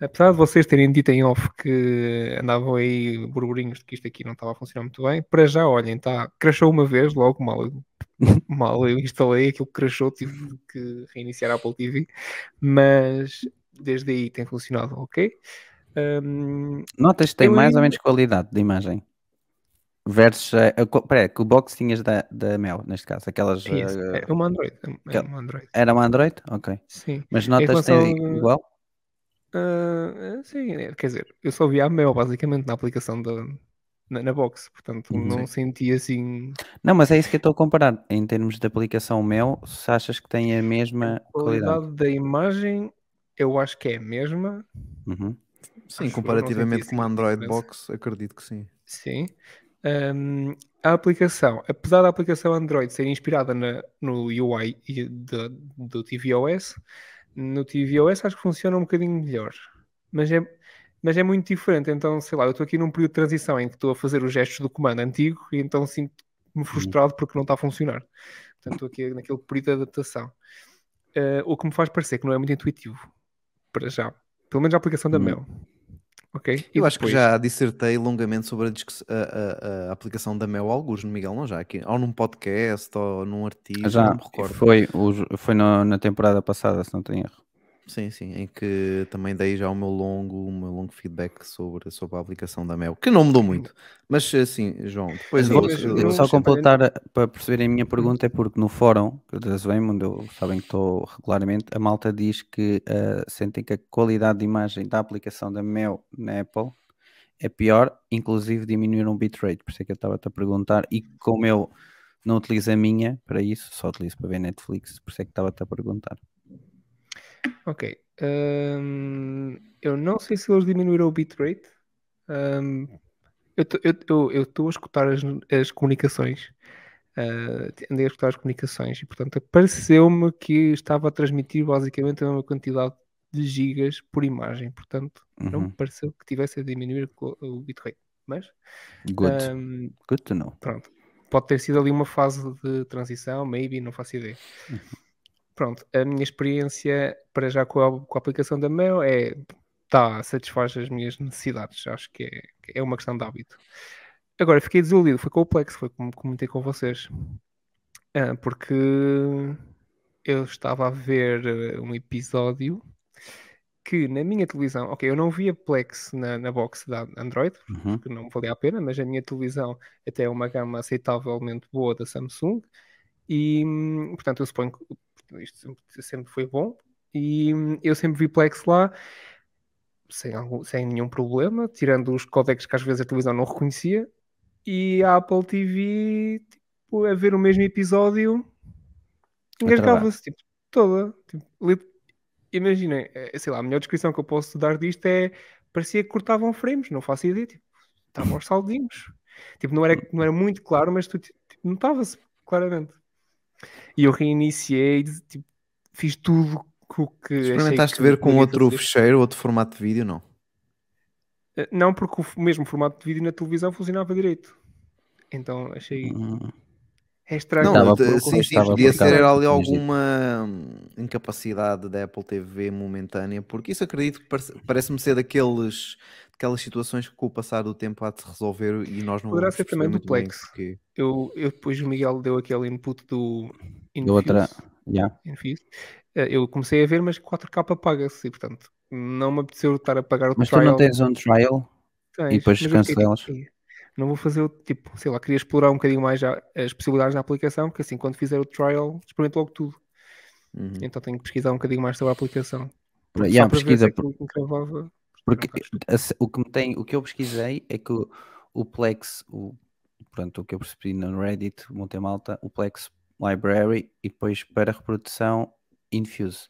Apesar de vocês terem dito em off que andavam aí burburinhos de que isto aqui não estava a funcionar muito bem, para já, olhem, tá, crashou uma vez, logo mal, mal eu instalei, aquilo crashou, tive que reiniciar a Apple TV, mas desde aí tem funcionado ok. Um,
Notas que tem mais ou
ainda-
menos qualidade de imagem. Versus. a- a co- Peraí, que o box tinhas da, da Mel, neste caso. Aquelas.
é,
eh,
é uma Android. É uma Android.
Era uma Android? Ok.
Sim.
Mas notas que tem
a-
igual?
Ah, sim, é, quer dizer, eu só vi a Mel basicamente na aplicação da, na, na box, portanto
Uhum.
não senti assim
Não, mas é isso que eu estou a comparar. Em termos de aplicação Mel, se achas que tem a mesma qualidade.
qualidade da imagem, eu acho que é a mesma,
Uhum.
Sim, comparativamente com uma Android. Box, acredito que sim.
sim. Ahm, a aplicação, apesar da aplicação Android ser inspirada na- no UI da- do tvOS, no tvOS acho que funciona um bocadinho melhor, mas é, mas é muito diferente. Então, sei lá, eu estou aqui num período de transição em que estou a fazer os gestos do comando antigo e então sinto-me frustrado porque não está a funcionar. Portanto, estou aqui naquele período de adaptação. Ah, o que me faz parecer que não é muito intuitivo, para já. Pelo menos a aplicação da
Hum.
Mel. Ok?
Eu acho que já dissertei longamente sobre a, a- a- a aplicação da Mel alguns, no Miguel, não já aqui, ou num podcast, ou num artigo,
Já
não me recordo.
foi, foi no- na temporada passada, se não tenho erro.
Sim, sim, em que também dei já o meu longo, o meu longo feedback sobre, sobre a aplicação da Mel, que não mudou muito. Mas assim, João, depois eu, eu-
não-
Só
não-
completar para perceberem a minha pergunta é porque no fórum da Zwem, onde eu sabem que estou regularmente, a malta diz que ah, sentem que a qualidade de imagem da aplicação da Mel na Apple é pior, inclusive diminuíram o bitrate, por isso é que eu estava-te a perguntar, e como eu não utilizo a minha para isso, só utilizo para ver Netflix, por isso é que estava-te a perguntar.
Ok. Hum, eu não sei se eles diminuíram o bitrate. Eu tô- eu- estou a escutar as, as comunicações. ah, andei a escutar as comunicações e, portanto, pareceu-me que estava a transmitir basicamente a mesma quantidade de gigas por imagem. Portanto, não me
Uhum.
pareceu que tivesse a diminuir o bitrate. Mas,
Good,
hum,
good to know.
Pronto. Pode ter sido ali uma fase de transição, maybe, não faço ideia. Pronto, a minha experiência para já com a, com a aplicação da Mel é tá, satisfaz as minhas necessidades. Acho que é, é uma questão de hábito. Agora, fiquei desiludido, foi com o Plex, foi como comentei com vocês. Ah, porque eu estava a ver eh, um episódio que na minha televisão, ok, eu não via Plex na, na box da Android,
Uhum.
que não valia a pena, mas a minha televisão até é uma gama aceitavelmente boa da Samsung e, hum, portanto, eu suponho que isto sempre, sempre foi bom e hum, eu sempre vi Plex lá sem, algum- sem nenhum problema, tirando os códecs que às vezes a televisão não reconhecia e a Apple TV, tipo, a ver o mesmo episódio engasgava-se, tipo, toda. Tipo, Imaginem, eh, sei lá, a melhor descrição que eu posso dar disto é parecia que cortavam frames, não faço ideia, tipo, estavam aos saldinhos. Tipo, não era, não era muito claro, mas tipo, notava-se claramente. E eu reiniciei, tipo, fiz tudo o que
experimentaste
que
ver com outro
fazer.
fecheiro, outro formato de vídeo, não?
Eh, Não, porque o mesmo formato de vídeo na televisão funcionava direito. Então achei.
Hum.
É estranho.
Não,
Estava
de-
por-
sim, sim, podia ser ali alguma hum, incapacidade da Apple TV momentânea, porque isso acredito que parece- parece-me ser daqueles, daquelas situações que com o passar do tempo há de se resolver e nós não
Poderá ser também
perceber
do
muito bem
Plex.
porquê.
Eu, eu depois o Miguel deu aquele input do
Da outra,
Infuse.
yeah.
Infuse. Eh, Eu comecei a ver, mas 4K paga-se e portanto não me apeteceu estar a pagar o
Mas tu
trial.
não tens um trial?
Tens,
e depois
mas tipo,
cancelas?
"Ei, Não vou fazer o tipo, sei lá, queria explorar um bocadinho mais as possibilidades na aplicação, que assim quando fizer o trial experimento logo tudo.
Uhum.
Então tenho que pesquisar um bocadinho mais sobre a aplicação. Porque
Yeah,
ver
pesquisa,
se que cravava.
Porque o que, me tem, o que eu pesquisei é que o, o Plex, o, pronto, o que eu percebi no Reddit, montei malta, o Plex Library e depois para reprodução Infuse.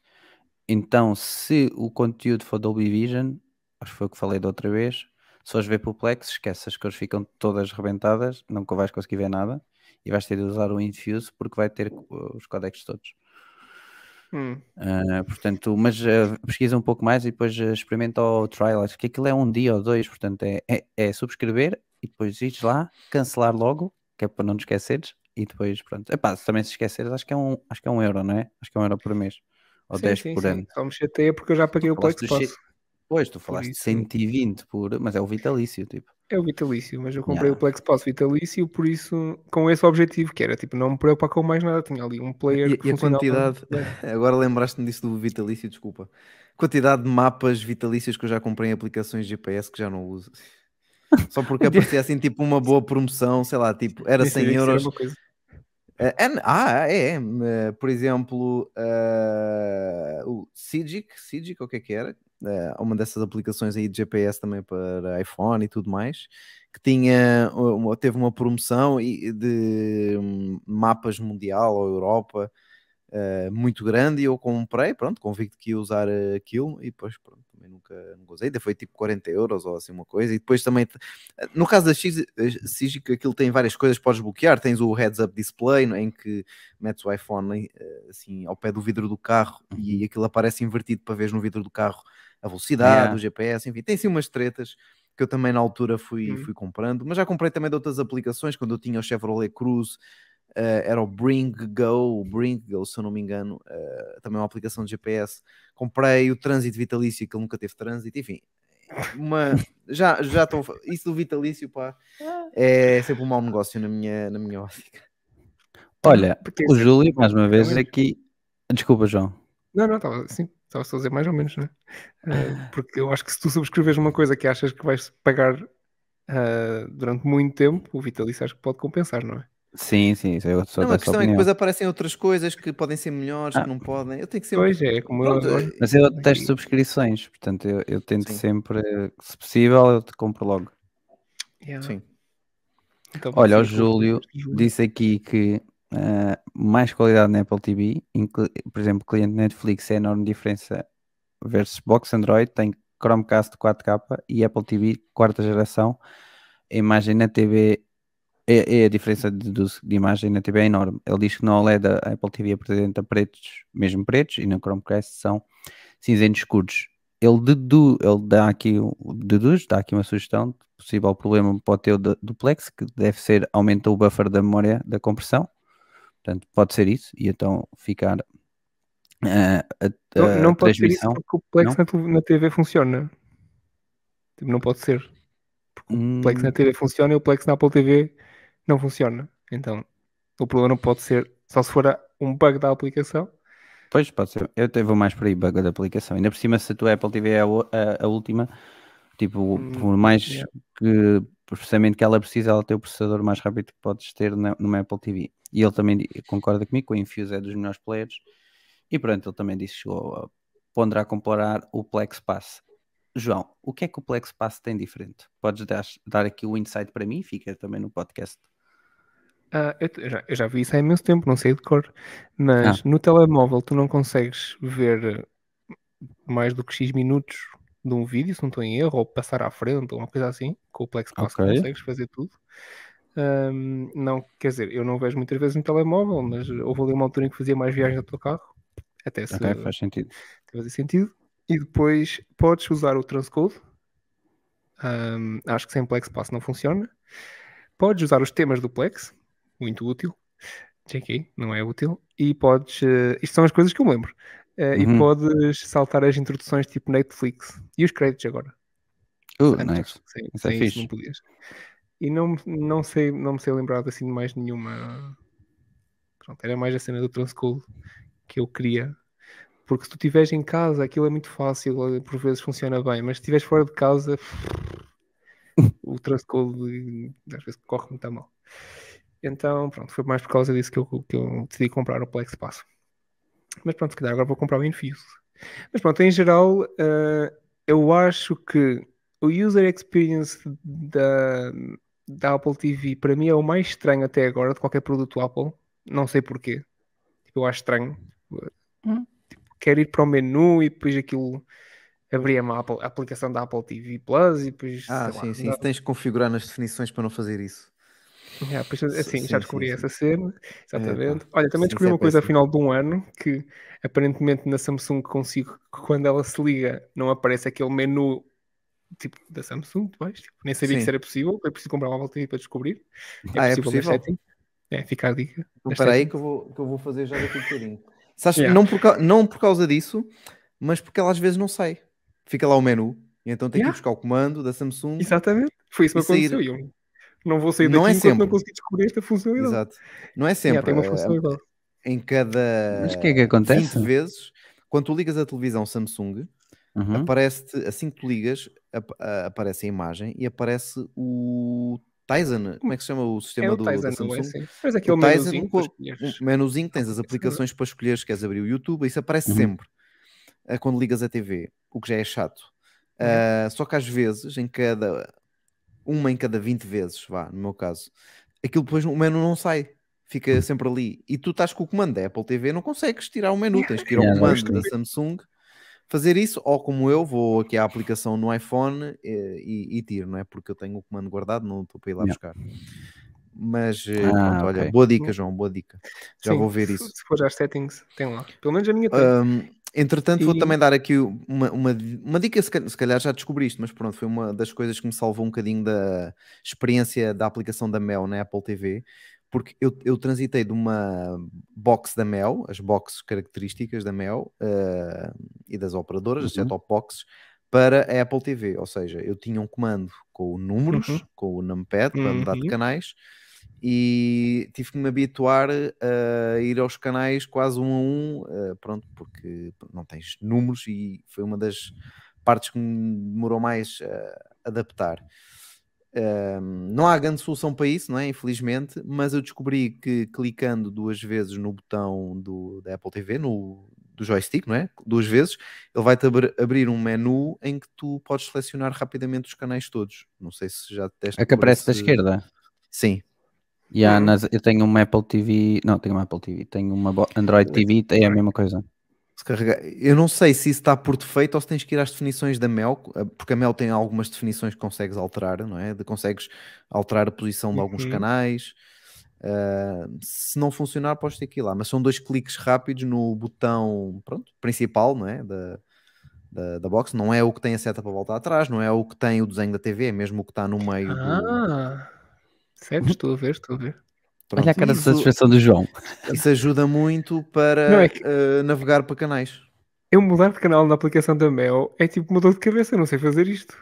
Então, se o conteúdo for Dolby Vision, acho que foi o que falei da outra vez, se fores ver pelo Plex, esquece, as cores ficam todas rebentadas, nunca vais conseguir ver nada e vais ter de usar o Infuse porque vai ter uh, os codecs todos.
Hum,
Uh, portanto, mas uh, pesquisa um pouco mais e depois uh, experimenta o trial. Acho que aquilo é um dia ou dois, portanto, é, é, é subscrever e depois ires lá, cancelar logo, que é para não te esqueceres, e depois, pronto. Epá, se também se esqueceres, acho que é um, acho que é um euro, não é? Acho que é um euro por mês ou
sim,
10
sim,
por
sim.
ano.
Só me chateia porque eu já paguei o
falaste Pois, tu falaste
isso-
120 por, mas é o vitalício, tipo.
É o vitalício, mas eu comprei
Yeah.
o Plex Pass vitalício, por isso, com esse objetivo, que era tipo, não me preocupar com mais nada. Tinha ali um player
E,
que
e a quantidade, agora lembraste-me disso do vitalício, desculpa. Quantidade de mapas vitalícios que eu já comprei em aplicações GPS que já não uso. Só porque aparecia assim tipo uma boa promoção, sei lá, tipo, era
Nem
100
sabia que isso era
euros.
uma coisa.
É, é- ah, é, é. eh, Por exemplo, eh, o Sigic, Sigic, o que é que era? Eh, uma dessas aplicações aí de GPS também para iPhone e tudo mais, que tinha, teve uma promoção de hum, mapas mundial ou Europa eh, muito grande e eu comprei, pronto, convicto que ia usar eh, aquilo e depois, pronto, também nunca, nunca usei, ainda foi tipo 40 euros ou assim uma coisa e depois também, no caso da Sig- Sigic, aquilo tem várias coisas podes bloquear, tens o heads-up display no- em que metes o iPhone assim ao pé do vidro do carro e aquilo aparece invertido para ver no vidro do carro a velocidade,
Yeah.
o GPS, enfim, tem assim umas tretas que eu também na altura fui,
Hum.
fui comprando, mas já comprei também de outras aplicações, quando eu tinha o Chevrolet Cruze, eh, era o Bring Go, o Bring Go, se eu não me engano, eh, também uma aplicação de GPS. Comprei o Trânsito Vitalício, que ele nunca teve trânsito, enfim. Uma, já já estou. Isso do vitalício, pá, é sempre um mau negócio na minha, na minha ótica.
Olha,
Porque,
o Júlio, mais uma vez, aqui. Desculpa, João.
Não, não, estava assim, estava só a dizer mais ou menos, né? Ah, porque eu acho que se tu subscreves uma coisa que achas que vais pagar ah, durante muito tempo, o vitalício acho que pode compensar, não é?
Sim, sim, isso eu sou
Não, a questão é que depois aparecem outras coisas que podem ser melhores,
Ah.
que não podem. Eu tenho que sempre.
Pois é, como eu
Pronto.
Mas eu testo subscrições, portanto eu, eu tento
Sim.
sempre, se possível, eu te compro logo.
Yeah.
Sim.
Então,
Olha, o Júlio disse aqui que ah, mais qualidade na Apple TV, por exemplo, cliente Netflix é a enorme diferença versus box Android, tem Chromecast 4K e Apple TV quarta geração. A imagem na TV é, é a diferença de, de imagem na TV é enorme. Ele diz que no OLED a Apple TV apresenta pretos, mesmo pretos, e no Chromecast são cinzentos escuros. Ele, dedu, ele dá aqui, deduz, dá aqui uma sugestão de possível problema pode ter o du- duplex, que deve ser aumenta o buffer da memória da compressão. Portanto, pode ser isso, e então ficar ah, a,
Não, não pode ser isso porque o Plex
Não?
na, TV funciona. Tipo, não pode ser. O Plex
Hum,
na TV funciona e o Plex na Apple TV não funciona. Então, o problema não pode ser só se for um bug da aplicação.
Pois, pode ser. Eu até vou mais para aí, bug da aplicação. Ainda por cima, se a tua Apple TV é a, a- a última, tipo,
Hum,
por mais
yeah.
que processamento que ela precisa, ela tem o processador mais rápido que podes ter na, numa Apple TV. E ele também concorda comigo que o Infuse é dos melhores players. E pronto, ele também disse que chegou a ponderar comparar o Plex Pass. João, o que é que o Plex Pass tem diferente? Podes dar, dar aqui o insight para mim? Fica também no podcast.
Ah, eu, já, eu já vi isso há imenso tempo, não sei de cor. Mas
Ah.
no telemóvel tu não consegues ver mais do que X minutos de um vídeo, se não estou em erro, ou passar à frente, ou uma coisa assim. Com o Plex Pass tu
Ok.
consegues fazer tudo. Ahm, não, quer dizer, eu não vejo muitas vezes no telemóvel, mas houve ali uma altura em que fazia mais viagens do teu carro. Até se
faz sentido.
fazer sentido. E depois podes usar o transcode. Ahm, acho que sem Plex Pass não funciona. Podes usar os temas do Plex, muito útil. JK, não é útil. E podes. eh, isto são as coisas que eu me lembro. E
Uhum.
podes saltar as introduções tipo Netflix e os créditos agora.
Uh,
Antes,
nice.
sem,
Isso é
sem isso
fixe.
não podias. E não, não, sei, não me sei lembrar assim de mais nenhuma. Pronto, era mais a cena do transcode que eu queria. Porque se tu estiveres em casa, aquilo é muito fácil, eh, por vezes funciona bem, mas se estiveres fora de casa, o transcode às vezes corre muito a mal. Então, pronto, foi mais por causa disso que eu, que eu decidi comprar o Plex Pass. Mas pronto, se calhar agora vou comprar o Infuse. Mas pronto, em geral, eh, eu acho que o user experience da, da Apple TV para mim é o mais estranho até agora de qualquer produto Apple. Não sei porquê. Tipo, eu acho estranho.
Hum.
Tipo, quero ir para o menu e depois aquilo abria-me a, Apple- a aplicação da Apple TV Plus e depois.
Ah,
sei lá,
sim, sim.
não-
Tens de configurar nas definições para não fazer isso.
Yeah, pois, assim,
Sim,
já
sim,
descobri
sim.
essa cena, exatamente.
Epá,
Olha, também
sim,
descobri
é
uma coisa ao final de um ano que aparentemente na Samsung consigo que quando ela se liga não aparece aquele menu tipo da Samsung depois, tipo, nem sabia que
Sim.
isso era possível, foi preciso comprar uma TV para descobrir.
Ah, é
nas
possível?
settings. É, fica a dica.
Então, Espera aí que eu, vou, que eu vou fazer já daqui a bocadinho. Sabes,
Yeah.
não, por, não por causa disso, mas porque ela às vezes não sai. Fica lá o menu E então tem que ir
Yeah.
buscar o comando da Samsung.
Exatamente. Foi isso que
sair.
aconteceu. e Eu não vou sair
Não
daqui
é
enquanto não
sempre.
conseguir descobrir esta funcionalidade.
Exato. Não é
Yeah,
sempre.
tem uma
eh,
funcionalidade.
em cada
Mas o que é que acontece?
20 vezes, quando tu ligas a televisão Samsung,
Uhum.
aparece assim que tu ligas, ap- aparece a imagem e aparece o Tizen. Como é que se chama o sistema
É o
do, da
Tizen, não
Samsung?
é assim? Mas
O Tizen,
menuzinho
o-
escolheres.
Um menuzinho, tens as
é
aplicações para escolher, se queres abrir o YouTube, isso aparece
Uhum.
sempre eh, quando ligas a TV, o que já é chato.
Uhum.
Ah, só que às vezes, em cada uma em cada 20 vezes, vá, no meu caso, aquilo depois o menu não sai, fica sempre ali. E tu estás com o comando da Apple TV, não consegues tirar o menu, tens que ir ao comando da Samsung. Fazer isso, ou como eu, vou aqui à aplicação no iPhone eh, e, e tiro, não é? Porque eu tenho o comando guardado, não estou para ir lá
Yeah.
buscar. Mas eh,
Ah,
pronto, olha,
ok.
boa dica, João, boa dica. Já
Sim,
vou ver isso.
Se for às settings, tem lá. Pelo menos a minha tem.
Ahm, entretanto, vou
E-
também dar aqui uma, uma, uma dica, se calhar, se calhar já descobriste, mas pronto, foi uma das coisas que me salvou um bocadinho da experiência da aplicação da Mel na Apple TV, porque eu, eu transitei de uma box da Mel, as boxes características da Mel ah, e das operadoras, as
Uhum.
set-top boxes, para a Apple TV, ou seja, eu tinha um comando com números,
Uhum.
com o numpad para mudar de
Uhum.
canais, e tive que me habituar a ir aos canais quase um a um, eh, pronto, porque não tens números e foi uma das partes que me demorou mais a adaptar. Ahm, não há grande solução para isso, não é? Infelizmente, mas eu descobri que clicando duas vezes no botão do, da Apple TV, no, do joystick, não é? Duas vezes, ele vai-te abrir, abrir um menu em que tu podes selecionar rapidamente os canais todos. Não sei se já teste
É que aparece da esquerda.
Sim,
há
Uhum.
nas- eu tenho uma Apple TV. Não, tenho uma Apple TV. Tenho uma Android TV. É a mesma coisa.
Carregar- Eu não sei se isso está por defeito ou se tens que ir às definições da Mel, eh, porque a Mel tem algumas definições que consegues alterar, não é? De, consegues alterar a posição de alguns
Uhum.
canais. Ah, se não funcionar, podes ter que ir lá, mas são dois cliques rápidos no botão pronto, principal não é? da, da, da box. Não é o que tem a seta para voltar atrás, não é o que tem o desenho da TV, é mesmo o que está no meio do.
Ah, sério? Estou a ver, estou a ver.
Pronto,
Olha a cara de satisfação do João.
isso ajuda muito para
é que-
ah, navegar para canais.
Eu mudar de canal na aplicação da Mel é tipo uma dor de cabeça, eu não sei fazer isto.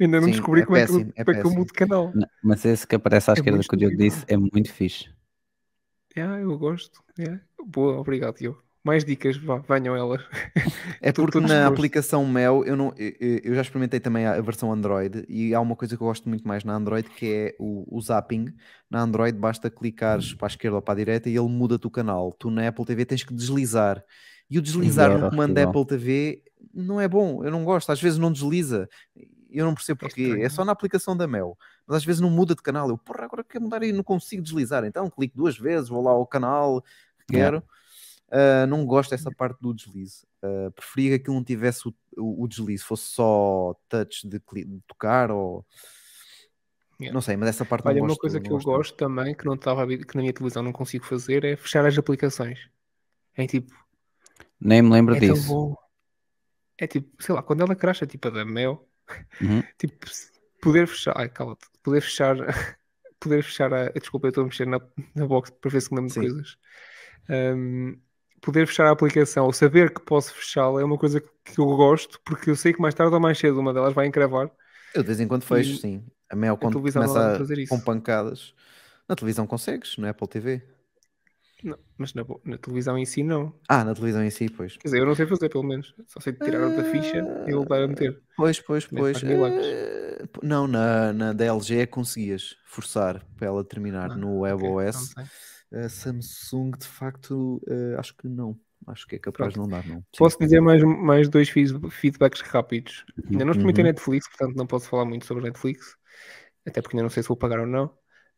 Ainda não
Sim,
descobri
é
como, é que, eu-
péssimo, é
como é que eu
péssimo.
mudo de canal.
Não, Mas esse que aparece à
É
esquerda que o Diogo disse é muito fixe.
Yeah, eu gosto. Yeah. Boa, obrigado, Diogo. Mais dicas, vá, venham elas.
É
Tô-
porque na aplicação Mel eu, não, eu, eu já experimentei também a versão Android e há uma coisa que eu gosto muito mais na Android que é o, o zapping. Na Android basta clicares para a esquerda ou para a direita e ele muda-te o canal. Tu na Apple TV tens que deslizar. E o deslizar
Sim,
no
é
comando da. Apple TV não é bom, eu não gosto. Às vezes não desliza. Eu não percebo
É
porquê. É
estranho.
só na aplicação da Mel. Mas às vezes não muda de canal. Eu, porra, agora quero mudar e não consigo deslizar. Então clico duas vezes, vou lá ao canal que
Yeah.
quero. Uh, não gosto dessa parte do deslize. Uh, preferia que aquilo não tivesse o, o, o deslize, fosse só touch de, de tocar ou
Yeah.
não sei, mas essa parte
Olha,
não
uma
gosto.
coisa
não
que eu
gosto
também, que não estava que na minha televisão não consigo fazer, é fechar as aplicações. É tipo,
Nem me lembro
é tão
disso.
bom. É tipo, sei lá, quando ela cracha, tipo a da Mel,
Uhum.
tipo, poder fechar, ai, cala-te, poder fechar, poder fechar a, desculpa, eu estou a mexer na, na box para ver se me lembro de coisas. Ahm, poder fechar a aplicação ou saber que posso fechá-la é uma coisa que, eu gosto, porque eu sei que mais tarde ou mais cedo uma delas vai encravar.
Eu de vez em quando fecho,
E
sim. A Mel quando começa a,
isso.
com pancadas. Na televisão consegues, no Apple TV.
Não, mas na, na televisão em si não.
Ah, na televisão em si, pois.
Quer dizer, eu não sei fazer, pelo menos. Só sei tirar da ficha e voltar a meter.
Pois, pois,
Também
pois.
faz milagres.
Eh, p- não, na, na DLG conseguias forçar para ela terminar
Ah,
no WebOS.
sei.
A Samsung, de facto, eh, acho que não. Acho que é capaz de não dar, não. Sim.
Posso dizer mais, mais dois feed- feedbacks rápidos. Ainda não experimentei
Uhum.
Netflix, portanto não posso falar muito sobre Netflix. Até porque ainda não sei se vou pagar ou não.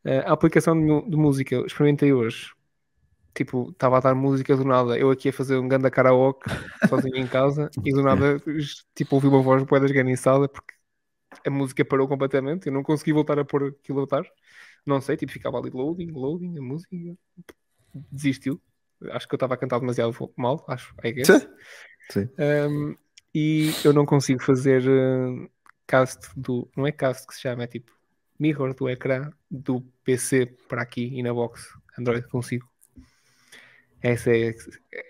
Eh, a aplicação de, de música, experimentei hoje. Tipo, estava a dar música do nada. Eu aqui a fazer um ganda karaoke, sozinho em casa. E do nada, tipo, ouvi uma voz boa desganiçada porque a música parou completamente. Eu não consegui voltar a pôr aquilo a botar. Não sei, tipo, ficava ali loading, loading, a música. Desistiu. Acho que eu estava a cantar demasiado mal, acho. I guess.
Sim.
Um, e eu não consigo fazer uh, cast do. Não é cast que se chama, é tipo mirror do ecrã do PC para aqui e na box Android consigo. Essa é,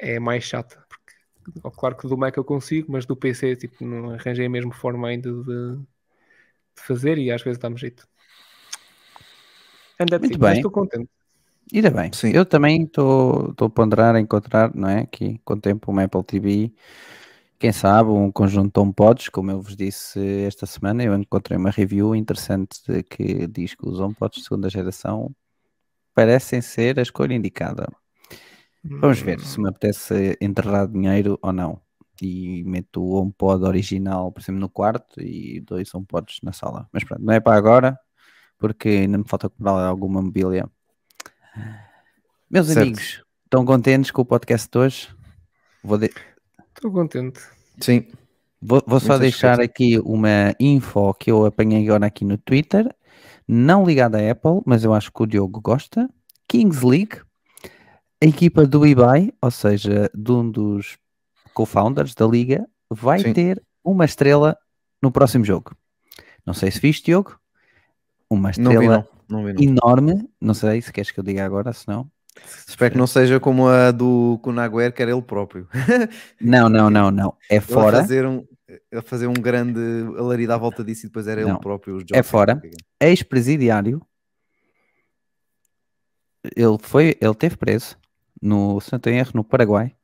é a mais chata, porque Claro que do Mac eu consigo, mas do PC tipo, não arranjei a mesma forma ainda de, de fazer e às vezes dá-me jeito. And that's
Muito bem.
Estou contente.
Ainda bem.
Sim.
Eu também estou a ponderar a encontrar, não é? Aqui com o tempo uma Apple TV. Quem sabe um conjunto de HomePods, como eu vos disse esta semana, eu encontrei uma review interessante de que diz que os HomePods de segunda geração parecem ser a escolha indicada. Vamos ver se me apetece enterrar dinheiro ou não. E meto o HomePod original, por exemplo, no quarto e dois HomePods na sala. Mas pronto, não é para agora, porque ainda me falta comprar alguma mobília. Meus
Certo.
amigos, estão contentes com o podcast de hoje? Vou, de-
Estou contente.
Sim.
vou- vou só
Muito
deixar aqui uma info que eu apanhei agora aqui no Twitter, não ligada à Apple, mas eu acho que o Diogo gosta. Kings League, a equipa do eBay, ou seja, de um dos co-founders da liga, vai
Sim.
ter uma estrela no próximo jogo. Não sei se viste, Diogo. Uma
Não vi,
estrela
não. Não vi,
enorme. Não sei se queres que eu diga agora, se não.
Espero que não seja como a do Kunaguer, que era ele próprio.
Não, não, não, não. É
Ele a
fora.
fazer um, a fazer um grande alarido à volta disso e depois era
Não.
ele próprio.
É fora. Ex-presidiário. Ele foi, ele teve preso no se não tenho erro, no Paraguai.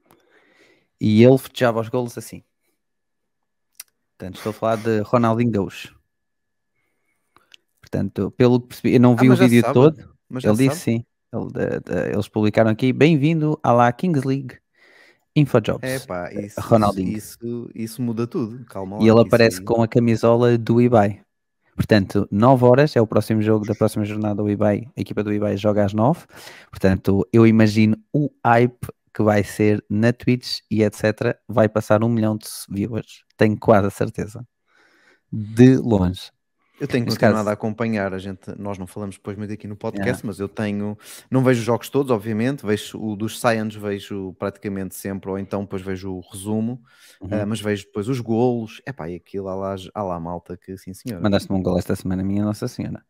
E ele festejava os golos assim. Portanto, estou a falar de Ronaldinho Gaúcho. Portanto, pelo que percebi, eu não
Ah,
vi o
mas já
vídeo
sabe?
todo. Ele disse sim. Ele, de- de- eles publicaram aqui: bem-vindo à la Kings League Infojobs.
É pá, isso,
Ronaldinho.
Isso, isso muda tudo. Calma.
E ele aparece
isso aí-
com a camisola do eBay. Portanto, 9 horas é o próximo jogo da próxima jornada do eBay. A equipa do eBay joga às 9. Portanto, eu imagino o hype que vai ser na Twitch e etc. Vai passar um milhão de viewers. Tenho quase a certeza. De longe.
Eu tenho continuado
caso-
a acompanhar, a gente, nós não falamos depois muito aqui no podcast, mas eu tenho, não vejo os jogos todos, obviamente, vejo o dos Science, vejo praticamente sempre, ou então depois vejo o resumo,
Uhum.
ah, mas vejo depois os golos, epá, e aquilo, há lá, há lá malta que sim senhora.
Mandaste-me um gol esta semana, minha Nossa Senhora.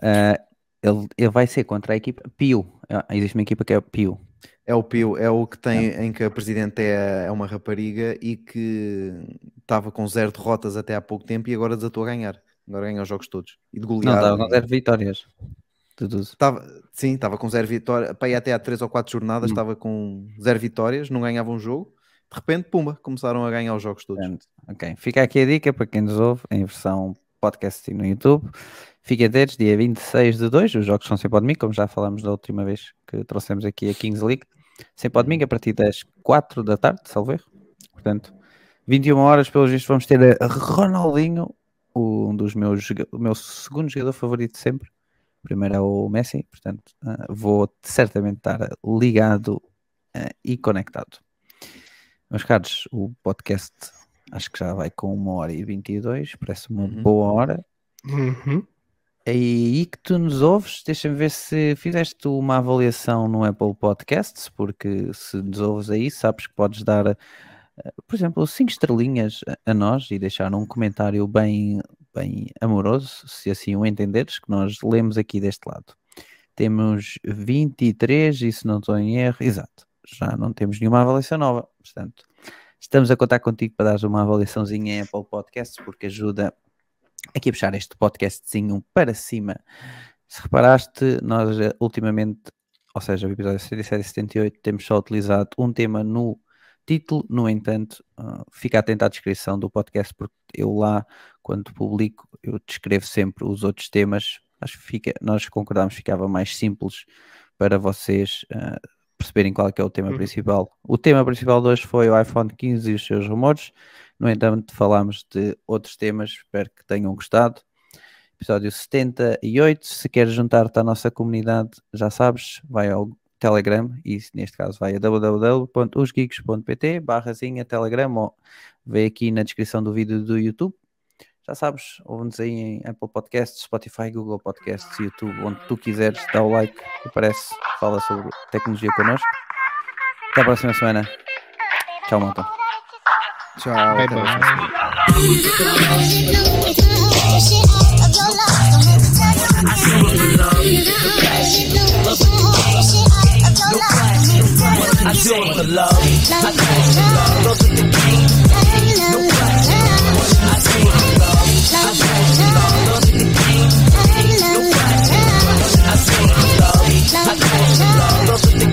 Ah, ele, ele vai ser contra a equipa Pio. Ah, existe uma equipa que é Pio.
É o Pio, é o que tem em que a presidente é, é uma rapariga e que estava com zero derrotas até há pouco tempo e agora desatou a ganhar. Agora ganha os jogos todos. E de
Não,
goleada.
estava com
e-
zero vitórias.
Tava, sim, estava com zero vitórias. Para ir até há três ou quatro jornadas,
Hum.
estava com zero vitórias, não ganhava um jogo. De repente, pumba, começaram a ganhar os jogos todos.
Ok. Fica aqui a dica para quem nos ouve em versão podcast e no YouTube. Fiquem atentos, dia 26 de 2, os jogos são sempre ao domingo, como já falamos da última vez que trouxemos aqui a Kings League. Sempre ao domingo, a partir das 4 da tarde, salvo erro. Portanto, 21 horas, pelos vistos, vamos ter a Ronaldinho, dos meus, o meu segundo jogador favorito de sempre. O primeiro é o Messi, portanto, ah, vou certamente estar ligado ah, e conectado. Meus caros, o podcast acho que já vai com uma hora e 22, parece uma
Uhum.
boa hora.
Uhum.
É aí que tu nos ouves, deixa-me ver se fizeste uma avaliação no Apple Podcasts, porque se nos ouves aí, sabes que podes dar, eh, por exemplo, cinco estrelinhas a nós e deixar um comentário bem, bem amoroso, se assim o entenderes, que nós lemos aqui deste lado. Temos 23, e se não estou em erro, exato, já não temos nenhuma avaliação nova, portanto, estamos a contar contigo para dares uma avaliaçãozinha em Apple Podcasts, porque ajuda aqui a puxar este podcastzinho para cima. Se reparaste, nós eh, ultimamente, ou seja, o episódio 77 e 78, temos só utilizado um tema no título, no entanto, ah, fica atento à descrição do podcast, porque eu lá, quando publico, eu descrevo sempre os outros temas. Acho que fica, nós concordamos que ficava mais simples para vocês ah, perceberem qual é é o tema
Uhum.
principal. O tema principal de hoje foi o iPhone 15 e os seus rumores. No entanto, falámos de outros temas, espero que tenham gostado. Episódio 78. Se queres juntar-te à nossa comunidade, já sabes, vai ao Telegram e neste caso vai a www.osgeeks.pt barrazinha Telegram ou vê aqui na descrição do vídeo do YouTube. Já sabes, ouve-nos aí em Apple Podcasts, Spotify, Google Podcasts, YouTube, onde tu quiseres, dá o like, aparece, fala sobre tecnologia connosco. Até a próxima semana. Tchau, malta.
Tchau.
Bye,
no question.
I
do love.
I do it for love. The game. I do it for love. I do it the game. The